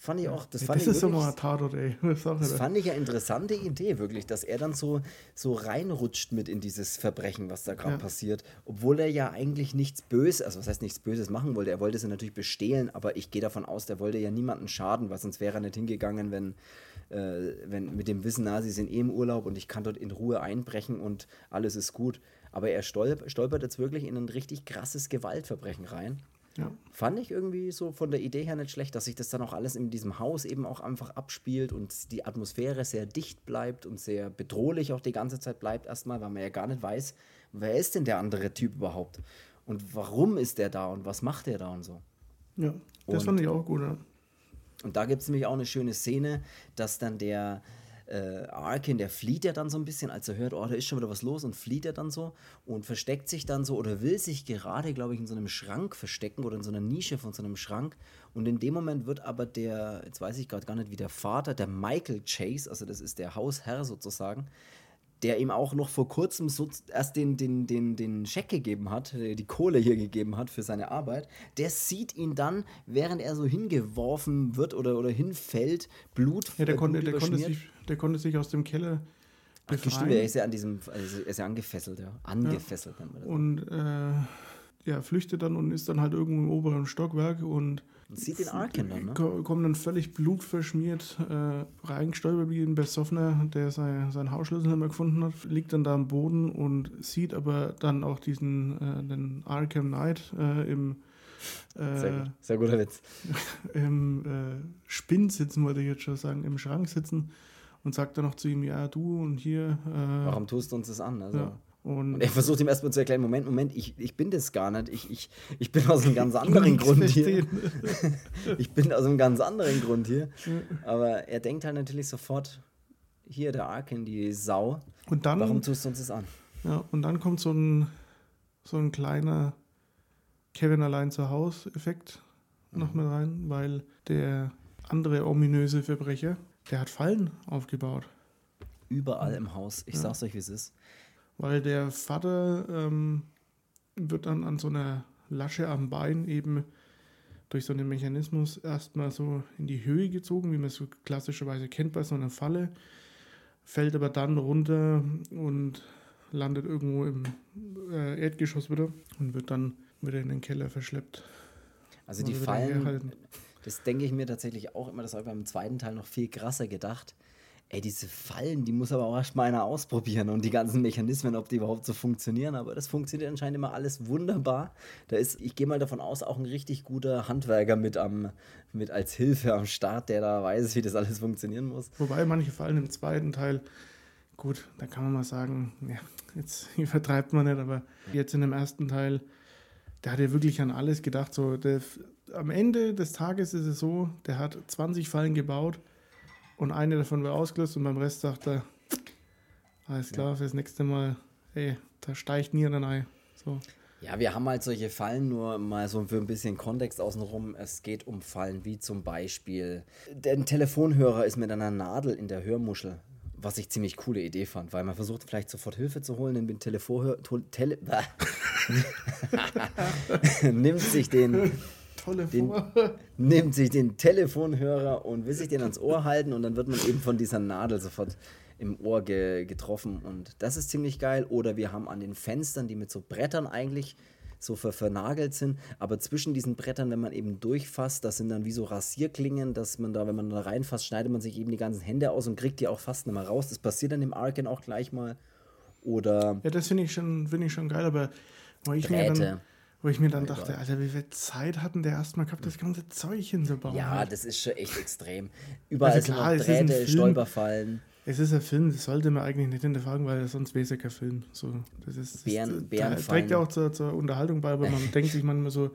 Fand ich auch. Das, Ey, fand das ich wirklich- Tatort, Das da? fand ich eine interessante Idee, wirklich, dass er dann so, so reinrutscht mit in dieses Verbrechen, was da gerade Ja. passiert. Obwohl er ja eigentlich nichts Böses, also was heißt nichts Böses machen wollte. Er wollte sie natürlich bestehlen, aber ich gehe davon aus, der wollte ja niemanden schaden, weil sonst wäre er nicht hingegangen, wenn, äh, wenn mit dem Wissen, na, sie sind eh im Urlaub und ich kann dort in Ruhe einbrechen und alles ist gut. Aber er stolp stolpert jetzt wirklich in ein richtig krasses Gewaltverbrechen rein. Ja. Fand ich irgendwie so von der Idee her nicht schlecht, dass sich das dann auch alles in diesem Haus eben auch einfach abspielt und die Atmosphäre sehr dicht bleibt und sehr bedrohlich auch die ganze Zeit bleibt erstmal, weil man ja gar nicht weiß, wer ist denn der andere Typ überhaupt und warum ist der da und was macht der da und so. ja, das Und- fand ich auch gut. Ja. Und da gibt es nämlich auch eine schöne Szene, dass dann der äh, Arkin, der flieht ja dann so ein bisschen, als er hört, oh, da ist schon wieder was los und flieht er dann so und versteckt sich dann so oder will sich gerade, glaube ich, in so einem Schrank verstecken oder in so einer Nische von so einem Schrank. Und in dem Moment wird aber der, jetzt weiß ich gerade gar nicht, wie der Vater, der Michael Chase, also das ist der Hausherr sozusagen, der ihm auch noch vor kurzem so erst den, den, den, den Scheck gegeben hat, äh, die Kohle hier gegeben hat für seine Arbeit, der sieht ihn dann, während er so hingeworfen wird oder, oder hinfällt, Blut, Ja, der, äh, konnte, Blut der, konnte sich, der konnte sich aus dem Keller Ach, stimmt, er befreien ist ja an diesem, also er ist ja angefesselt, ja. Angefesselt man das. und äh, ja, flüchtet dann und ist dann halt irgendwo im oberen Stockwerk und sieht den Arkin dann, ne? ko- kommt dann völlig blutverschmiert äh, reingestolpert wie ein Besoffener, der sein, seinen Hausschlüssel nicht mehr gefunden hat, liegt dann da am Boden und sieht aber dann auch diesen äh, den Arkham Knight äh, im Sehr, äh, gut. Sehr guter Witz. im äh, Spind sitzen, wollte ich jetzt schon sagen, im Schrank sitzen und sagt dann noch zu ihm, ja, du und hier. Äh, Warum tust du uns das an? Also, ja. Und, Und er versucht ihm erstmal zu erklären, Moment, Moment, ich, ich bin das gar nicht. Ich, ich, ich bin aus einem ganz anderen Grund hier. Ich bin aus einem ganz anderen Grund hier. Aber er denkt halt natürlich sofort, hier der Arkin, die Sau. Und dann, Warum tust du uns das an? ja, und dann kommt so ein, so ein kleiner Kevin allein zu Haus-Effekt noch Mhm. mit rein, weil der andere ominöse Verbrecher, der hat Fallen aufgebaut. Überall im Haus. Ich sag's euch, wie es ist. Weil der Vater ähm, wird dann an so einer Lasche am Bein eben durch so einen Mechanismus erstmal so in die Höhe gezogen, wie man es so klassischerweise kennt bei so einer Falle, fällt aber dann runter und landet irgendwo im äh, Erdgeschoss wieder und wird dann wieder in den Keller verschleppt. Also die wieder Fallen. Das denke ich mir tatsächlich auch immer, das habe ich beim zweiten Teil noch viel krasser gedacht. Ey, diese Fallen, die muss aber auch erst mal einer ausprobieren und die ganzen Mechanismen, ob die überhaupt so funktionieren. Aber das funktioniert anscheinend immer alles wunderbar. Da ist, ich gehe mal davon aus, auch ein richtig guter Handwerker mit, am, mit als Hilfe am Start, der da weiß, wie das alles funktionieren muss. Wobei manche Fallen im zweiten Teil, gut, da kann man mal sagen, ja, jetzt übertreibt man nicht, aber jetzt in dem ersten Teil, der hat ja wirklich an alles gedacht. So, der, am Ende des Tages ist es so, der hat 20 Fallen gebaut und eine davon war ausgelöst und beim Rest sagt er, alles klar, fürs nächste Mal, ey, da steigt nie ein Ei. So. Ja, wir haben halt solche Fallen, nur mal so für ein bisschen Kontext außenrum. Es geht um Fallen wie zum Beispiel, der Telefonhörer ist mit einer Nadel in der Hörmuschel. Was ich ziemlich coole Idee fand, weil man versucht vielleicht sofort Hilfe zu holen, den Telefonhörer, Tele, nimmt sich den, Tolle Den- nimmt sich den Telefonhörer und will sich den ans Ohr halten und dann wird man eben von dieser Nadel sofort im Ohr ge getroffen und das ist ziemlich geil. Oder wir haben an den Fenstern, die mit so Brettern eigentlich so ver vernagelt sind, aber zwischen diesen Brettern, wenn man eben durchfasst, das sind dann wie so Rasierklingen, dass man da, wenn man da reinfasst, schneidet man sich eben die ganzen Hände aus und kriegt die auch fast nicht mehr raus. Das passiert dann im Arken auch gleich mal. Oder Ja, das finde ich, schon- finde ich schon geil, aber ich mir Drähte. dann, wo ich mir dann dachte, Alter, wie viel Zeit hatten der erstmal gehabt, das ganze Zeug hinzubauen? Ja, das ist schon echt extrem. Überall Also sind klar, ein Drähte, Film. Stolperfallen. Es ist ein Film, das sollte man eigentlich nicht hinterfragen, weil sonst wäre es ja kein Film. So, das ist, das Bären- ist, Bären trägt ja auch zur, zur Unterhaltung bei, aber man denkt sich manchmal so,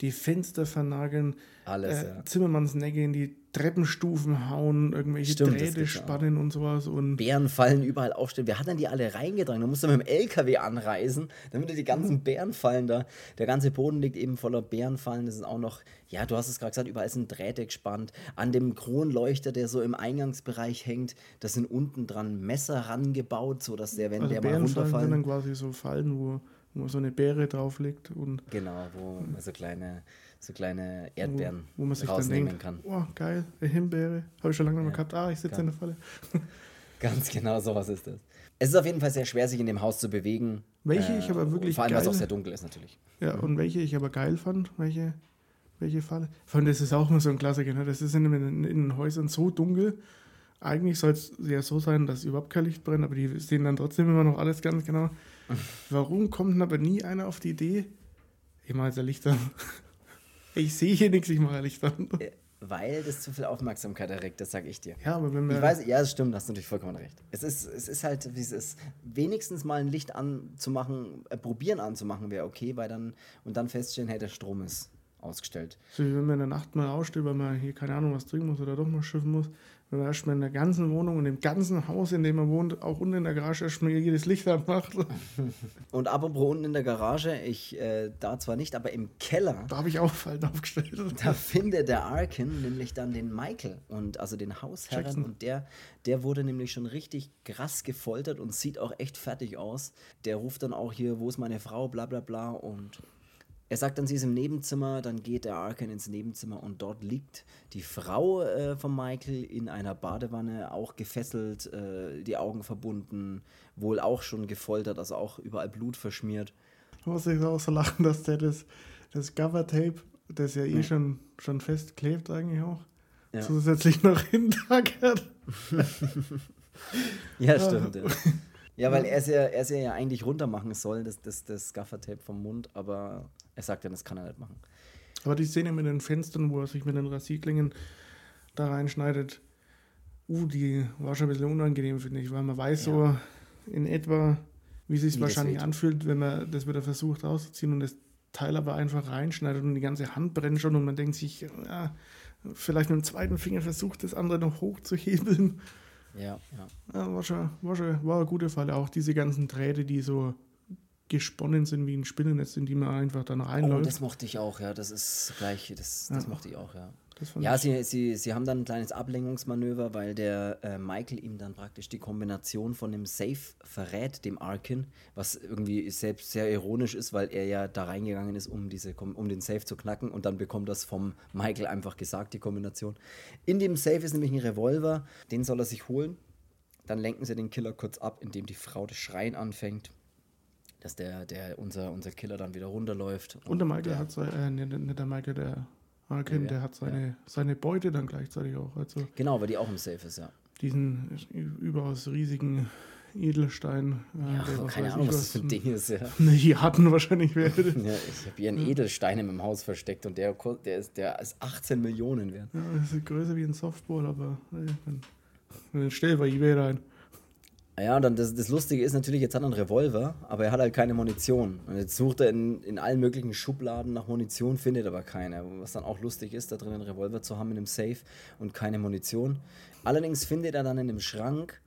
die Fenster vernageln, Alles, äh, ja. Zimmermannsnecke in die Treppenstufen hauen, irgendwelche Stimmt, das Drähte auch. spannen und sowas. Und Bärenfallen überall aufstellen. Wer hat denn die alle reingetragen? Da musst du mit dem LKW anreisen, damit die ganzen Mhm. Bärenfallen da. Der ganze Boden liegt eben voller Bärenfallen. Das ist auch noch, ja, du hast es gerade gesagt, überall sind Drähte gespannt. An dem Kronleuchter, der so im Eingangsbereich hängt, da sind unten dran Messer rangebaut, sodass der, wenn also der mal Bärenfallen sind runterfallen. dann quasi so Fallen, wo, wo so eine Beere drauf liegt und Genau, wo man so kleine, so kleine Erdbeeren wo, wo man sich dann rausnehmen denkt, kann. oh geil, eine Himbeere, habe ich schon lange nicht mehr Ja, gehabt, ah, ich sitze in der Falle. Ganz genau sowas ist das. Es ist auf jeden Fall sehr schwer, sich in dem Haus zu bewegen. Äh, Welche ich aber wirklich Vor allem, weil es auch sehr dunkel ist, natürlich. Ja, und welche ich aber geil fand, welche, welche Falle. Vor allem, das ist auch immer so ein Klassiker, ne? das ist in, in, in den Häusern so dunkel. Eigentlich soll es ja so sein, dass überhaupt kein Licht brennt, aber die sehen dann trotzdem immer noch alles ganz genau. Warum kommt aber nie einer auf die Idee, ich mache jetzt ein Licht an. Ich sehe hier nichts, ich mache ein Licht an. Äh, Weil das zu viel Aufmerksamkeit erregt, das sage ich dir. Ja, aber wenn wir. Ich weiß, ja, das stimmt, hast natürlich vollkommen recht. Es ist, es ist halt, wie es ist. Wenigstens mal ein Licht anzumachen, äh, probieren anzumachen wäre okay, weil dann und dann feststellen, hey, der Strom ist ausgestellt. So wie wenn man in der Nacht mal aussteht, weil man hier keine Ahnung was trinken muss oder doch mal schiffen muss, wenn man erstmal in der ganzen Wohnung und im ganzen Haus, in dem man wohnt, auch unten in der Garage erstmal jedes Licht anmacht. Und apropos unten in der Garage, ich äh, da zwar nicht, aber im Keller, Da habe ich auch Falten aufgestellt. da findet der Arkin nämlich dann den Michael und also den Hausherren Jackson. und der, der wurde nämlich schon richtig krass gefoltert und sieht auch echt fertig aus. Der ruft dann auch hier, wo ist meine Frau, bla bla bla und er sagt dann, sie ist im Nebenzimmer, dann geht der Arkin ins Nebenzimmer und dort liegt die Frau äh, von Michael in einer Badewanne, auch gefesselt, äh, die Augen verbunden, wohl auch schon gefoltert, also auch überall Blut verschmiert. Da muss ich auch so lachen, dass der das, das Cover-Tape, das ja eh Ja. schon, schon festklebt eigentlich auch, Ja. zusätzlich noch hintergert. Ja, stimmt. Ja, ja weil er es ja, er es ja eigentlich runter machen soll, das, das, das Gaffertape vom Mund, aber er sagt ja, das kann er nicht machen. Aber die Szene mit den Fenstern, wo er sich mit den Rasierklingen da reinschneidet, uh, die war schon ein bisschen unangenehm, finde ich, weil man weiß so in etwa, wie es sich wahrscheinlich anfühlt, wenn man das wieder versucht rauszuziehen und das Teil aber einfach reinschneidet und die ganze Hand brennt schon und man denkt sich, ja, vielleicht mit dem zweiten Finger versucht, das andere noch hochzuhebeln. Ja, ja. Ja, war schon, war schon war eine gute Falle. Auch diese ganzen Drähte, die so gesponnen sind wie ein Spinnennetz, in die man einfach dann Oh, reinläuft. das mochte ich auch, ja. Das ist gleich, das, das Ja. mochte ich auch, ja. Ja, sie, sie, sie haben dann ein kleines Ablenkungsmanöver, weil der äh, Michael ihm dann praktisch die Kombination von dem Safe verrät, dem Arkin, was irgendwie selbst sehr ironisch ist, weil er ja da reingegangen ist, um, diese, um den Safe zu knacken und dann bekommt das vom Michael einfach gesagt, die Kombination. In dem Safe ist nämlich ein Revolver, den soll er sich holen. Dann lenken sie den Killer kurz ab, indem die Frau das Schreien anfängt, dass der, der unser, unser Killer dann wieder runterläuft. Und der Michael hat seine, äh, nicht, nicht der Michael, der Arkin, Ja, der hat seine, seine Beute dann gleichzeitig auch. Also Genau, weil die auch im Safe ist, ja. diesen überaus riesigen Edelstein. äh, Ja, der keine Ahnung, ich was das für ein Ding ist, ja. Milliarden wahrscheinlich wäre. Ja, ich habe hier einen Edelstein im Haus versteckt und der, der, ist, der ist 18 Millionen wert. Ja, das ist größer wie ein Softball, aber äh, dann, dann stell bei eBay rein. Ja, und dann das, das Lustige ist natürlich, jetzt hat er einen Revolver, aber er hat halt keine Munition. Und jetzt sucht er in, in allen möglichen Schubladen nach Munition, findet aber keine. Was dann auch lustig ist, da drin einen Revolver zu haben in einem Safe und keine Munition. Allerdings findet er dann in dem Schrank,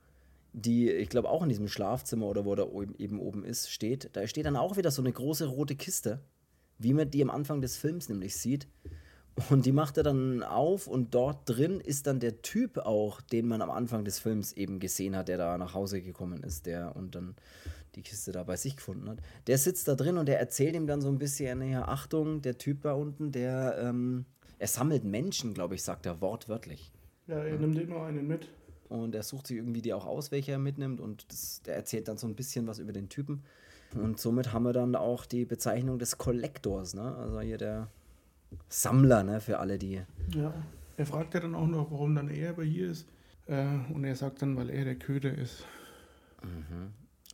die, ich glaube auch in diesem Schlafzimmer oder wo er eben oben ist, steht, da steht dann auch wieder so eine große rote Kiste, wie man die am Anfang des Films nämlich sieht. Und die macht er dann auf und dort drin ist dann der Typ auch, den man am Anfang des Films eben gesehen hat, der da nach Hause gekommen ist, der und dann die Kiste da bei sich gefunden hat. Der sitzt da drin und der erzählt ihm dann so ein bisschen, ja, Achtung, der Typ da unten, der, ähm, er sammelt Menschen, glaube ich, sagt er wortwörtlich. Ja, er nimmt immer einen mit. Und er sucht sich irgendwie die auch aus, welche er mitnimmt und das, der erzählt dann so ein bisschen was über den Typen. Und somit haben wir dann auch die Bezeichnung des Collectors, ne? Also hier der Sammler, ne? Für alle, die Ja. Er fragt ja dann auch noch, warum dann er aber hier ist. Äh, und er sagt dann, weil er der Köder ist.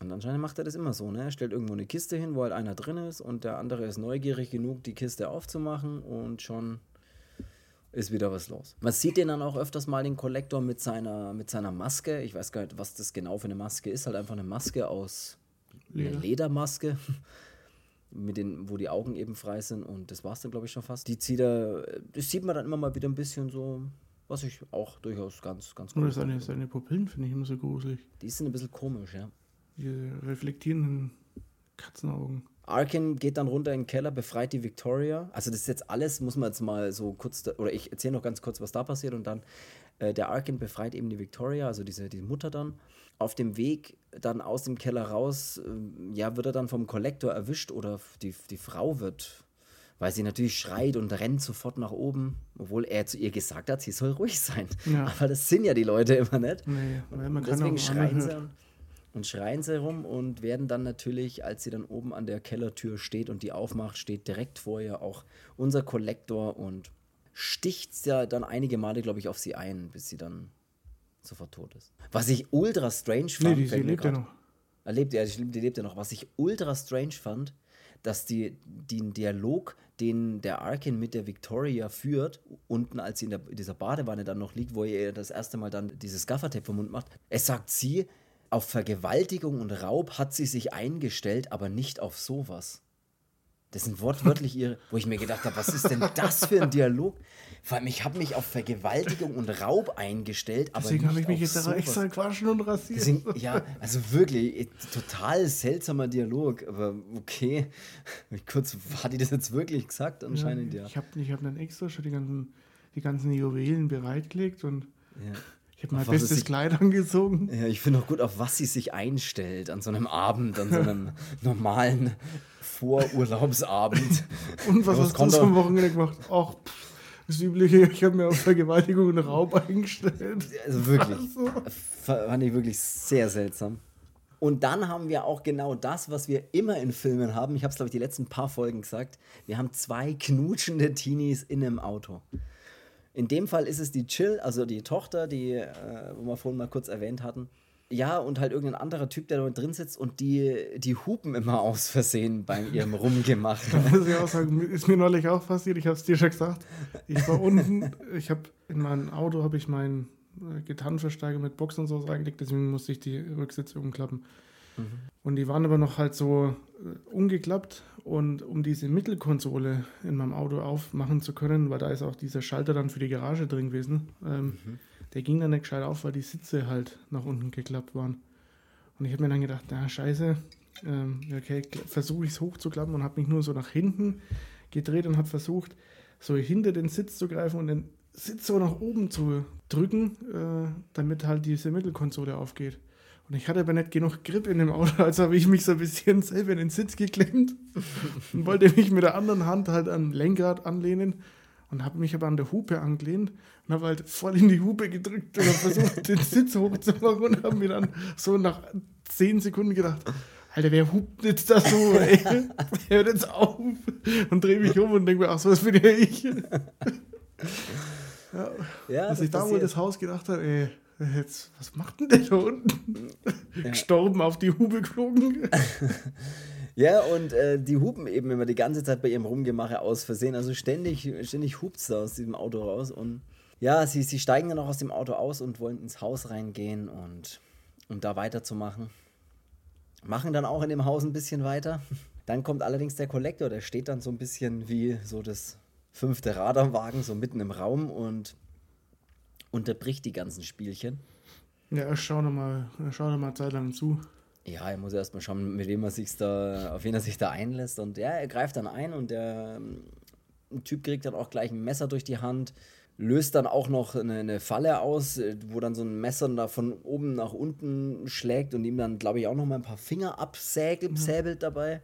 Und anscheinend macht er das immer so, ne? Er stellt irgendwo eine Kiste hin, wo halt einer drin ist und der andere ist neugierig genug, die Kiste aufzumachen und schon ist wieder was los. Man sieht den dann auch öfters mal, den Kollektor mit seiner, mit seiner Maske. Ich weiß gar nicht, was das genau für eine Maske ist. Halt einfach eine Maske aus Leder. Ledermaske, mit den, wo die Augen eben frei sind und das war es dann, glaube ich, schon fast. Die zieht er, das sieht man dann immer mal wieder ein bisschen so, was ich auch durchaus ganz, ganz Nur gut seine, finde. seine Pupillen finde ich immer so gruselig. Die sind ein bisschen komisch, ja. Diese reflektierenden Katzenaugen. Arkin geht dann runter in den Keller, befreit die Victoria. Also das ist jetzt alles, muss man jetzt mal so kurz, da, oder ich erzähle noch ganz kurz, was da passiert und dann äh, der Arkin befreit eben die Victoria, also diese, diese Mutter dann. Auf dem Weg dann aus dem Keller raus, ähm, ja, wird er dann vom Kollektor erwischt oder die, die Frau wird weil sie natürlich schreit und rennt sofort nach oben, obwohl er zu ihr gesagt hat, sie soll ruhig sein. Ja. Aber das sind ja die Leute immer nicht. Nee, kann Deswegen schreien sie und schreien sie rum und werden dann natürlich, als sie dann oben an der Kellertür steht und die aufmacht, steht direkt vor ihr auch unser Kollektor und sticht ja dann einige Male, glaube ich, auf sie ein, bis sie dann sofort tot ist. Was ich ultra strange fand. Nee, die, mir lebt ja noch. er lebt, ja, die die lebt ja noch. Was ich ultra strange fand, dass die, den Dialog, den der Arkin mit der Victoria führt, unten, als sie in, der, in dieser Badewanne dann noch liegt, wo ihr das erste Mal dann dieses Gaffertape vom Mund macht, es sagt sie, auf Vergewaltigung und Raub hat sie sich eingestellt, aber nicht auf sowas. Das sind wortwörtlich ihre, wo ich mir gedacht habe, was ist denn das für ein Dialog? Vor allem, ich habe mich auf Vergewaltigung und Raub eingestellt, aber Deswegen habe ich mich jetzt sowas. extra gewaschen und rasiert. Deswegen, ja, also wirklich, eh, total seltsamer Dialog, aber okay. Kurz, hat die das jetzt wirklich gesagt? Anscheinend ja. Ich habe ich hab dann extra schon die ganzen, die ganzen Juwelen bereitgelegt und Ja, habe mein bestes sich- Kleid angezogen. ja ich finde auch gut, auf was sie sich einstellt an so einem Abend, an so einem normalen Vorurlaubsabend. Und was hast du am Wochenende gemacht? Ach, pff, das Übliche, ich habe mir auf Vergewaltigung und Raub eingestellt. Also wirklich, So. fand ich wirklich sehr seltsam. Und dann haben wir auch genau das, was wir immer in Filmen haben. Ich habe es, glaube ich, die letzten paar Folgen gesagt. Wir haben zwei knutschende Teenies in einem Auto. In dem Fall ist es die Chill, also die Tochter, die, äh, wo wir vorhin mal kurz erwähnt hatten. Ja, und halt irgendein anderer Typ, der da drin sitzt und die, die hupen immer aus Versehen bei ihrem Rumgemacht. Da muss ich auch sagen, ist mir neulich auch passiert, ich habe es dir schon gesagt. Ich war unten, ich habe in meinem Auto habe ich meinen äh, Gitarrenversteiger mit Box und so reingelegt, deswegen musste ich die Rücksitze umklappen. Und die waren aber noch halt so äh, umgeklappt und um diese Mittelkonsole in meinem Auto aufmachen zu können, weil da ist auch dieser Schalter dann für die Garage drin gewesen, ähm, der ging dann nicht gescheit auf, weil die Sitze halt nach unten geklappt waren. Und ich habe mir dann gedacht, na scheiße, ähm, okay, versuche ich es hochzuklappen und habe mich nur so nach hinten gedreht und habe versucht, so hinter den Sitz zu greifen und den Sitz so nach oben zu drücken, äh, damit halt diese Mittelkonsole aufgeht. Und ich hatte aber nicht genug Grip in dem Auto, also habe ich mich so ein bisschen selber in den Sitz geklemmt und wollte mich mit der anderen Hand halt an Lenkrad anlehnen und habe mich aber an der Hupe angelehnt und habe halt voll in die Hupe gedrückt und versucht, den Sitz hochzumachen und habe mir dann so nach zehn Sekunden gedacht, Alter, wer hupt jetzt da so, ey? Hört jetzt auf und drehe mich um und denke mir, ach so, das bin ja ich. Ja, Ja, Als ich da wohl das Haus gedacht habe, ey, jetzt, was macht denn der da unten? Ja. Gestorben, auf die Hube geflogen. Ja, und äh, die hupen eben immer die ganze Zeit bei ihrem Rumgemache aus Versehen. Also ständig, ständig hupt's da aus diesem Auto raus. Und ja, sie, sie steigen dann auch aus dem Auto aus und wollen ins Haus reingehen und um da weiterzumachen. Machen dann auch in dem Haus ein bisschen weiter. Dann kommt allerdings der Kollektor, der steht dann so ein bisschen wie so das fünfte Rad am Wagen, so mitten im Raum und unterbricht die ganzen Spielchen. Ja, schau noch mal, schau noch mal Zeit lang zu. Ja, er muss erstmal schauen, mit wem er sich da, auf wen er sich da einlässt. Und ja, er greift dann ein und der ähm, Typ kriegt dann auch gleich ein Messer durch die Hand, löst dann auch noch eine, eine Falle aus, äh, wo dann so ein Messer da von oben nach unten schlägt und ihm dann, glaube ich, auch noch mal ein paar Finger absäbelt säbelt dabei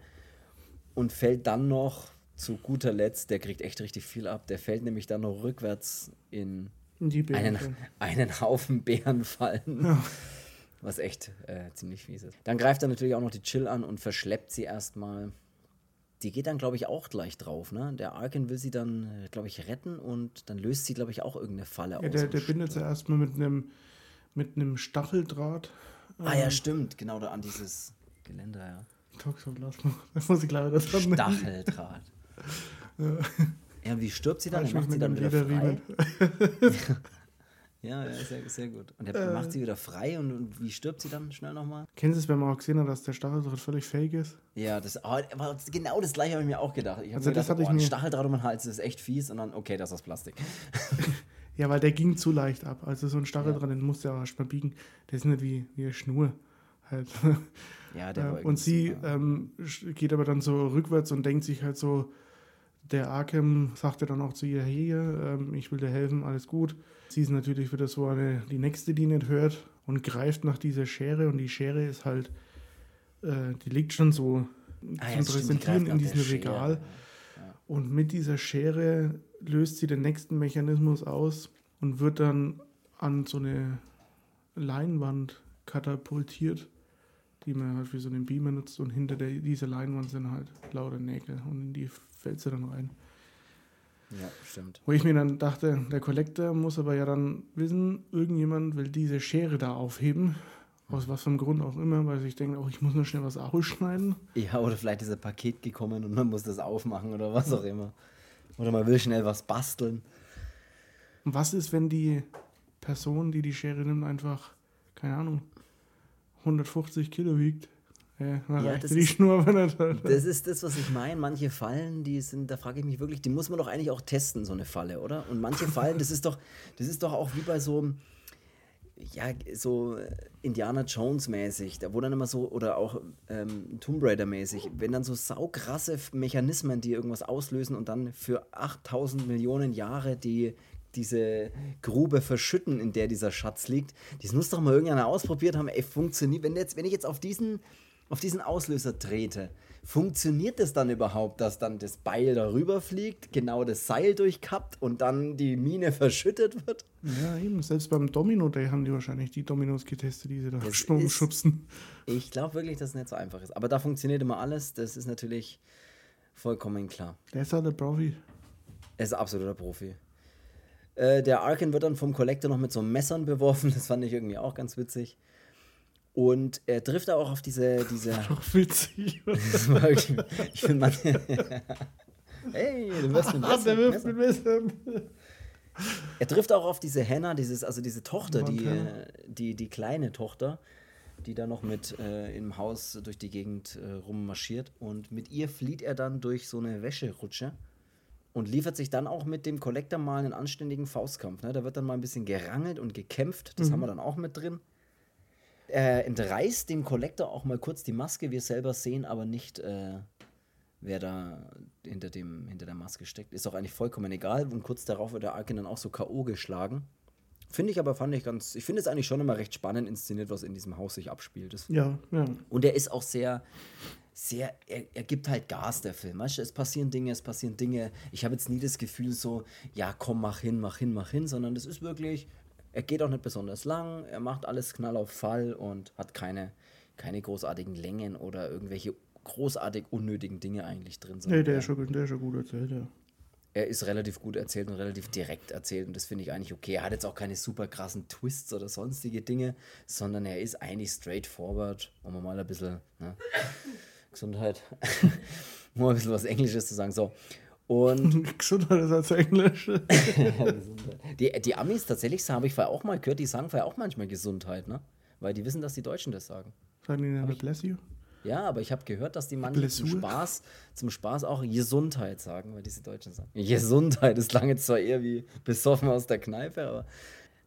und fällt dann noch zu guter Letzt, der kriegt echt richtig viel ab, der fällt nämlich dann noch rückwärts in einen, Bären. einen Haufen Bären fallen. Was echt äh, ziemlich fies ist. Dann greift er natürlich auch noch die Chill an und verschleppt sie erstmal. Die geht dann, glaube ich, auch gleich drauf. Ne? Der Arkin will sie dann, glaube ich, retten und dann löst sie, glaube ich, auch irgendeine Falle Ja, aus. der, der bindet sie erstmal mit einem mit einem Stacheldraht. Ah ja, stimmt. Genau da an dieses Geländer, ja. Toxoplasma. Da muss ich dran denken. Stacheldraht. ja, wie stirbt sie dann? Ich Er mich macht sie dann wieder frei. Ja, ja, sehr, sehr gut. Und er macht sie wieder frei und, und wie stirbt sie dann schnell nochmal? Kennst du es, wenn man auch gesehen hat, dass der Stacheldraht völlig fake ist? Ja, das, aber aber genau das gleiche habe ich mir auch gedacht. Ich habe Also mir das gedacht, hatte ich oh, mir- Stacheldraht um den Hals, das ist echt fies. Und dann, okay, das ist aus Plastik. Ja, weil der ging zu leicht ab. Also so ein Stacheldraht, den musst du ja auch erstmal biegen. Der ist nicht wie, wie eine Schnur. Halt. Ja, der Äh, und sie ähm, geht aber dann so rückwärts und denkt sich halt so, der Arkham sagte dann auch zu ihr, hey, ähm, ich will dir helfen, alles gut. Sie ist natürlich wieder so eine, die nächste, die nicht hört und greift nach dieser Schere und die Schere ist halt, äh, die liegt schon so Ah ja, zum Präsentieren in diesem. Regal. Und mit dieser Schere löst sie den nächsten Mechanismus aus und wird dann an so eine Leinwand katapultiert, die man halt für so einen Beamer nutzt. Und hinter der, dieser Leinwand sind halt lauter Nägel und in die fällt sie dann rein. Ja, stimmt. Wo ich mir dann dachte, der Kollektor muss aber ja dann wissen, irgendjemand will diese Schere da aufheben. Aus was für einem Grund auch immer, weil ich denke, auch ich muss nur schnell was ausschneiden. Ja, oder vielleicht ist ein Paket gekommen und man muss das aufmachen oder was auch immer. Oder man will schnell was basteln. Und was ist, wenn die Person, die die Schere nimmt, einfach, keine Ahnung, 150 Kilo wiegt? Ja, Ja, das ist- Schnur. Das ist das, was ich meine. Manche Fallen, die sind, da frage ich mich wirklich, die muss man doch eigentlich auch testen, so eine Falle, oder? Und manche Fallen, das ist doch, das ist doch auch wie bei so, ja, so Indiana Jones mäßig, da wo dann immer so, oder auch ähm, Tomb Raider mäßig, wenn dann so saukrasse Mechanismen, die irgendwas auslösen und dann für 8000 Millionen Jahre die diese Grube verschütten, in der dieser Schatz liegt. Das muss doch mal irgendeiner ausprobiert haben. Ey, funktioniert, wenn, jetzt, wenn ich jetzt auf diesen, auf diesen Auslöser trete, funktioniert das dann überhaupt, dass dann das Beil darüber fliegt, genau das Seil durchkappt und dann die Mine verschüttet wird? Ja, eben. Selbst beim Domino Day haben die wahrscheinlich die Dominos getestet, die sie da schubsen. Ich glaube wirklich, dass es nicht so einfach ist. Aber da funktioniert immer alles. Das ist natürlich vollkommen klar. Der ist halt der Profi. Er ist absoluter Profi. Äh, der Arkin wird dann vom Collector noch mit so Messern beworfen. Das fand ich irgendwie auch ganz witzig. Und er trifft auch auf diese. diese Doch witzig. das war wirklich- ich finde man. hey, du wirst mit Ah, Messer, der wirft Messer. mit Messern. Er trifft auch auf diese Hannah, dieses, also diese Tochter, die, die, die kleine Tochter, die da noch mit äh, im Haus durch die Gegend äh, rummarschiert. Und mit ihr flieht er dann durch so eine Wäscherutsche und liefert sich dann auch mit dem Collector mal einen anständigen Faustkampf. Ne? Da wird dann mal ein bisschen gerangelt und gekämpft. Das haben wir dann auch mit drin. Er entreißt dem Collector auch mal kurz die Maske. Wir selber sehen aber nicht, äh, wer da hinter, dem, hinter der Maske steckt. Ist auch eigentlich vollkommen egal. Und kurz darauf wird der Arkin dann auch so K.O. geschlagen. Finde ich aber, fand ich ganz, ich finde es eigentlich schon immer recht spannend inszeniert, was in diesem Haus sich abspielt. Das Ja, ja. und er ist auch sehr, sehr, er, er gibt halt Gas, der Film. Weißt du, es passieren Dinge, es passieren Dinge. Ich habe jetzt nie das Gefühl so, ja, komm, mach hin, mach hin, mach hin, sondern das ist wirklich, er geht auch nicht besonders lang, er macht alles knall auf Fall und hat keine, keine großartigen Längen oder irgendwelche großartig unnötigen Dinge eigentlich drin. Nee, der er- ist schon, gut- der ist schon gut erzählt, ja. er ist relativ gut erzählt und relativ direkt erzählt und das finde ich eigentlich okay. Er hat jetzt auch keine super krassen Twists oder sonstige Dinge, sondern er ist eigentlich straightforward, um mal ein bisschen ne, Gesundheit, mal ein bisschen was Englisches zu sagen. So. Und Gesundheit ist als Englisch. die, die Amis tatsächlich, habe ich vorher auch mal gehört, die sagen vorher auch manchmal Gesundheit, ne? Weil die wissen, dass die Deutschen das sagen. Sagen die dann bless you? Ja, aber ich habe gehört, dass die manche zum? Spaß, zum Spaß auch Gesundheit sagen, weil diese Deutschen sagen. Gesundheit, klang jetzt zwar eher wie besoffen aus der Kneipe, aber.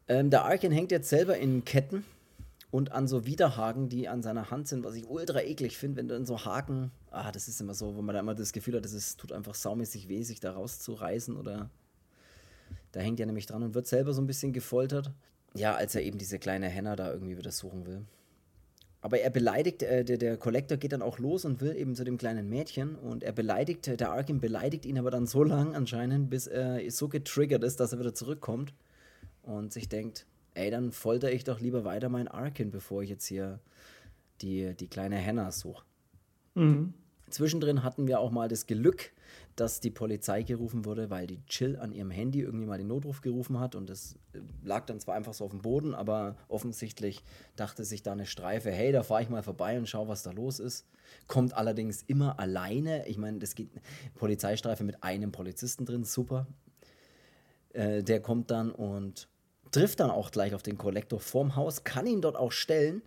Ähm, der Arkin hängt jetzt selber in Ketten und an so Widerhaken, die an seiner Hand sind, was ich ultra eklig finde, wenn dann so Haken, ah, das ist immer so, wo man da immer das Gefühl hat, ist, tut einfach saumäßig weh, sich da rauszureißen oder. Da hängt er nämlich dran und wird selber so ein bisschen gefoltert. Ja, als er eben diese kleine Henna da irgendwie wieder suchen will. Aber er beleidigt, äh, der, der Collector geht dann auch los und will eben zu dem kleinen Mädchen und er beleidigt, äh, der Arkin beleidigt ihn aber dann so lang anscheinend, bis er so getriggert ist, dass er wieder zurückkommt und sich denkt, ey, dann folter ich doch lieber weiter meinen Arkin, bevor ich jetzt hier die, die kleine Hannah suche. Mhm. Zwischendrin hatten wir auch mal das Glück, dass die Polizei gerufen wurde, weil die Chill an ihrem Handy irgendwie mal den Notruf gerufen hat und das äh, lag dann zwar einfach so auf dem Boden, aber offensichtlich dachte sich da eine Streife, hey, da fahre ich mal vorbei und schau, was da los ist. Kommt allerdings immer alleine. Ich meine, das geht Polizeistreife mit einem Polizisten drin, super. Äh, der kommt dann und trifft dann auch gleich auf den Kollektor vorm Haus, kann ihn dort auch stellen,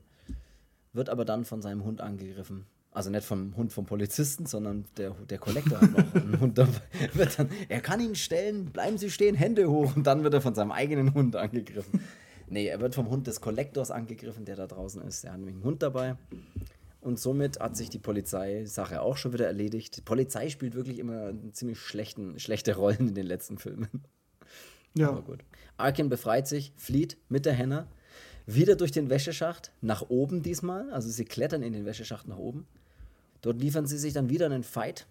wird aber dann von seinem Hund angegriffen. Also nicht vom Hund vom Polizisten, sondern der, der Kollektor hat noch einen Hund dabei. Wird dann, er kann ihn stellen, bleiben Sie stehen, Hände hoch. Und dann wird er von seinem eigenen Hund angegriffen. Nee, er wird vom Hund des Kollektors angegriffen, der da draußen ist. Der hat nämlich einen Hund dabei. Und somit hat sich die Polizeisache auch schon wieder erledigt. Die Polizei spielt wirklich immer ziemlich schlechten, schlechte Rollen in den letzten Filmen. Ja. Aber gut. Arkin befreit sich, flieht mit der Henna wieder durch den Wäscheschacht, nach oben diesmal. Also sie klettern in den Wäscheschacht nach oben. Dort liefern sie sich dann wieder einen Fight.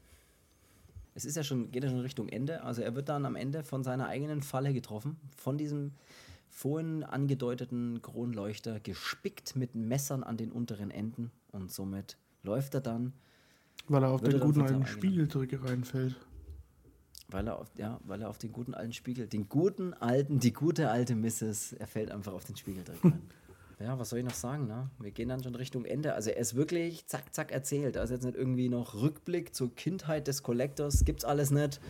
es ist ja schon, geht ja schon Richtung Ende. Also er wird dann am Ende von seiner eigenen Falle getroffen, von diesem vorhin angedeuteten Kronleuchter, gespickt mit Messern an den unteren Enden und somit läuft er dann. Weil er auf den guten alten Spiegeldrücker reinfällt. Weil er auf, ja, weil er auf den guten alten Spiegel, den guten alten, die gute alte Mrs., er fällt einfach auf den Spiegel direkt rein. Ja, was soll ich noch sagen, ne? Wir gehen dann schon Richtung Ende. Also er ist wirklich zack, zack erzählt. Also jetzt nicht irgendwie noch Rückblick zur Kindheit des Collectors, gibt's alles nicht.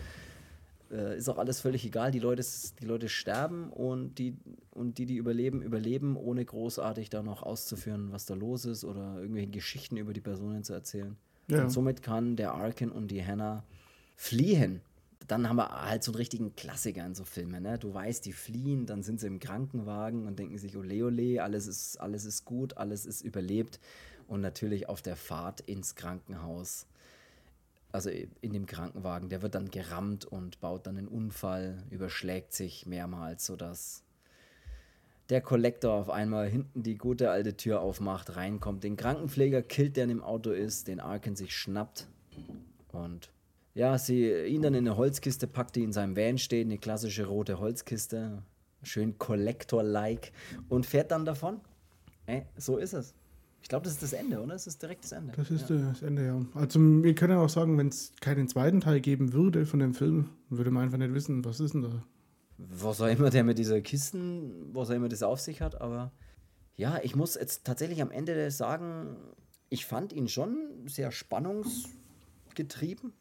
Äh, ist auch alles völlig egal. Die Leute, die Leute sterben und die, und die, die überleben, überleben, ohne großartig da noch auszuführen, was da los ist oder irgendwelche Geschichten über die Personen zu erzählen. Ja. Und somit kann der Arkin und die Hannah fliehen. Dann haben wir halt so einen richtigen Klassiker in so Filmen. Ne? Du weißt, die fliehen, dann sind sie im Krankenwagen und denken sich, ole ole, alles ist, alles ist gut, alles ist überlebt. Und natürlich auf der Fahrt ins Krankenhaus, also in dem Krankenwagen, der wird dann gerammt und baut dann einen Unfall, überschlägt sich mehrmals, sodass der Kollektor auf einmal hinten die gute alte Tür aufmacht, reinkommt, den Krankenpfleger killt, der in dem Auto ist, den Arkin sich schnappt und ja, sie ihn dann in eine Holzkiste packt, die in seinem Van steht, eine klassische rote Holzkiste, schön Collector-like und fährt dann davon. Ey, so ist es. Ich glaube, das ist das Ende, oder? Das ist direkt das Ende. Das ist ja. das Ende, ja. Also wir können auch sagen, wenn es keinen zweiten Teil geben würde von dem Film, würde man einfach nicht wissen, was ist denn da. was auch immer der mit dieser Kisten, was auch immer das auf sich hat, aber ja, ich muss jetzt tatsächlich am Ende sagen, ich fand ihn schon sehr spannungsgetrieben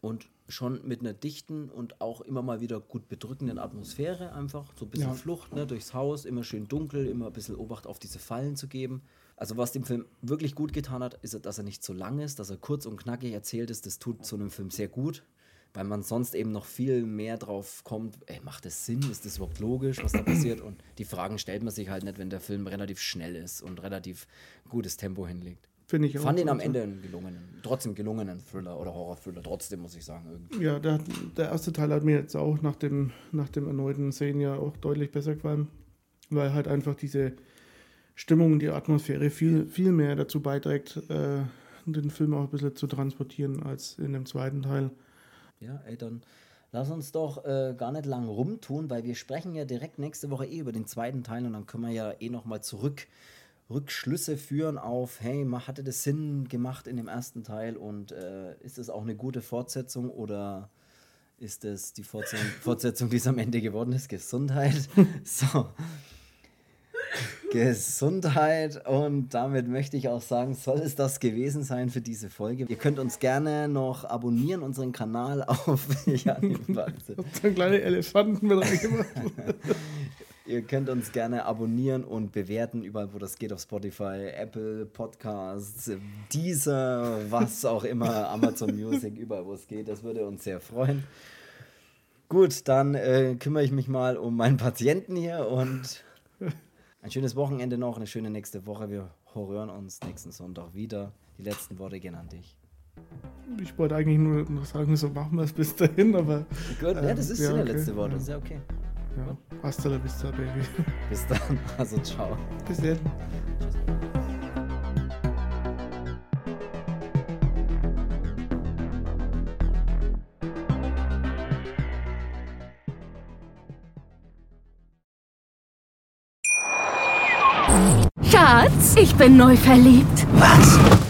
und schon mit einer dichten und auch immer mal wieder gut bedrückenden Atmosphäre einfach. So ein bisschen Ja. Flucht ne, durchs Haus, immer schön dunkel, immer ein bisschen Obacht auf diese Fallen zu geben. Also was dem Film wirklich gut getan hat, ist, dass er nicht so lang ist, dass er kurz und knackig erzählt ist. Das tut so einem Film sehr gut, weil man sonst eben noch viel mehr drauf kommt, ey, macht das Sinn? Ist das überhaupt logisch, was da passiert? Und die Fragen stellt man sich halt nicht, wenn der Film relativ schnell ist und relativ gutes Tempo hinlegt. Finde ich auch. fand ihn am Ende einen gelungenen, trotzdem gelungenen Thriller oder Horror-Thriller, trotzdem muss ich sagen. Irgendwie. Ja, der, der erste Teil hat mir jetzt auch nach dem, nach dem erneuten Sehen ja auch deutlich besser gefallen, weil halt einfach diese Stimmung, die Atmosphäre viel, viel mehr dazu beiträgt, äh, den Film auch ein bisschen zu transportieren als in dem zweiten Teil. Ja, ey, dann lass uns doch äh, gar nicht lang rumtun, weil wir sprechen ja direkt nächste Woche eh über den zweiten Teil und dann können wir ja eh nochmal zurück Rückschlüsse führen auf, hey, hatte das Sinn gemacht in dem ersten Teil und äh, ist das auch eine gute Fortsetzung oder ist das die Fortsetzung, Fortsetzung, die es am Ende geworden ist? Gesundheit. So. Gesundheit und damit möchte ich auch sagen, soll es das gewesen sein für diese Folge. Ihr könnt uns gerne noch abonnieren, unseren Kanal auf ja, warte. So einen kleinen Elefanten mit reingemacht. Ihr könnt uns gerne abonnieren und bewerten, überall wo das geht, auf Spotify, Apple Podcasts, Deezer, was auch immer, Amazon Music, überall wo es geht. Das würde uns sehr freuen. Gut, dann äh, kümmere ich mich mal um meinen Patienten hier und ein schönes Wochenende noch, eine schöne nächste Woche. Wir hören uns nächsten Sonntag wieder. Die letzten Worte gehen an dich. Ich wollte eigentlich nur noch sagen, so machen wir es bis dahin, aber Gut, ja, das ist ja, der okay, letzte Wort, das ist ja okay. Ja, hasta la vista, Baby. Bis dann, also ciao. Bis dann. Schatz, ich bin neu verliebt. Was?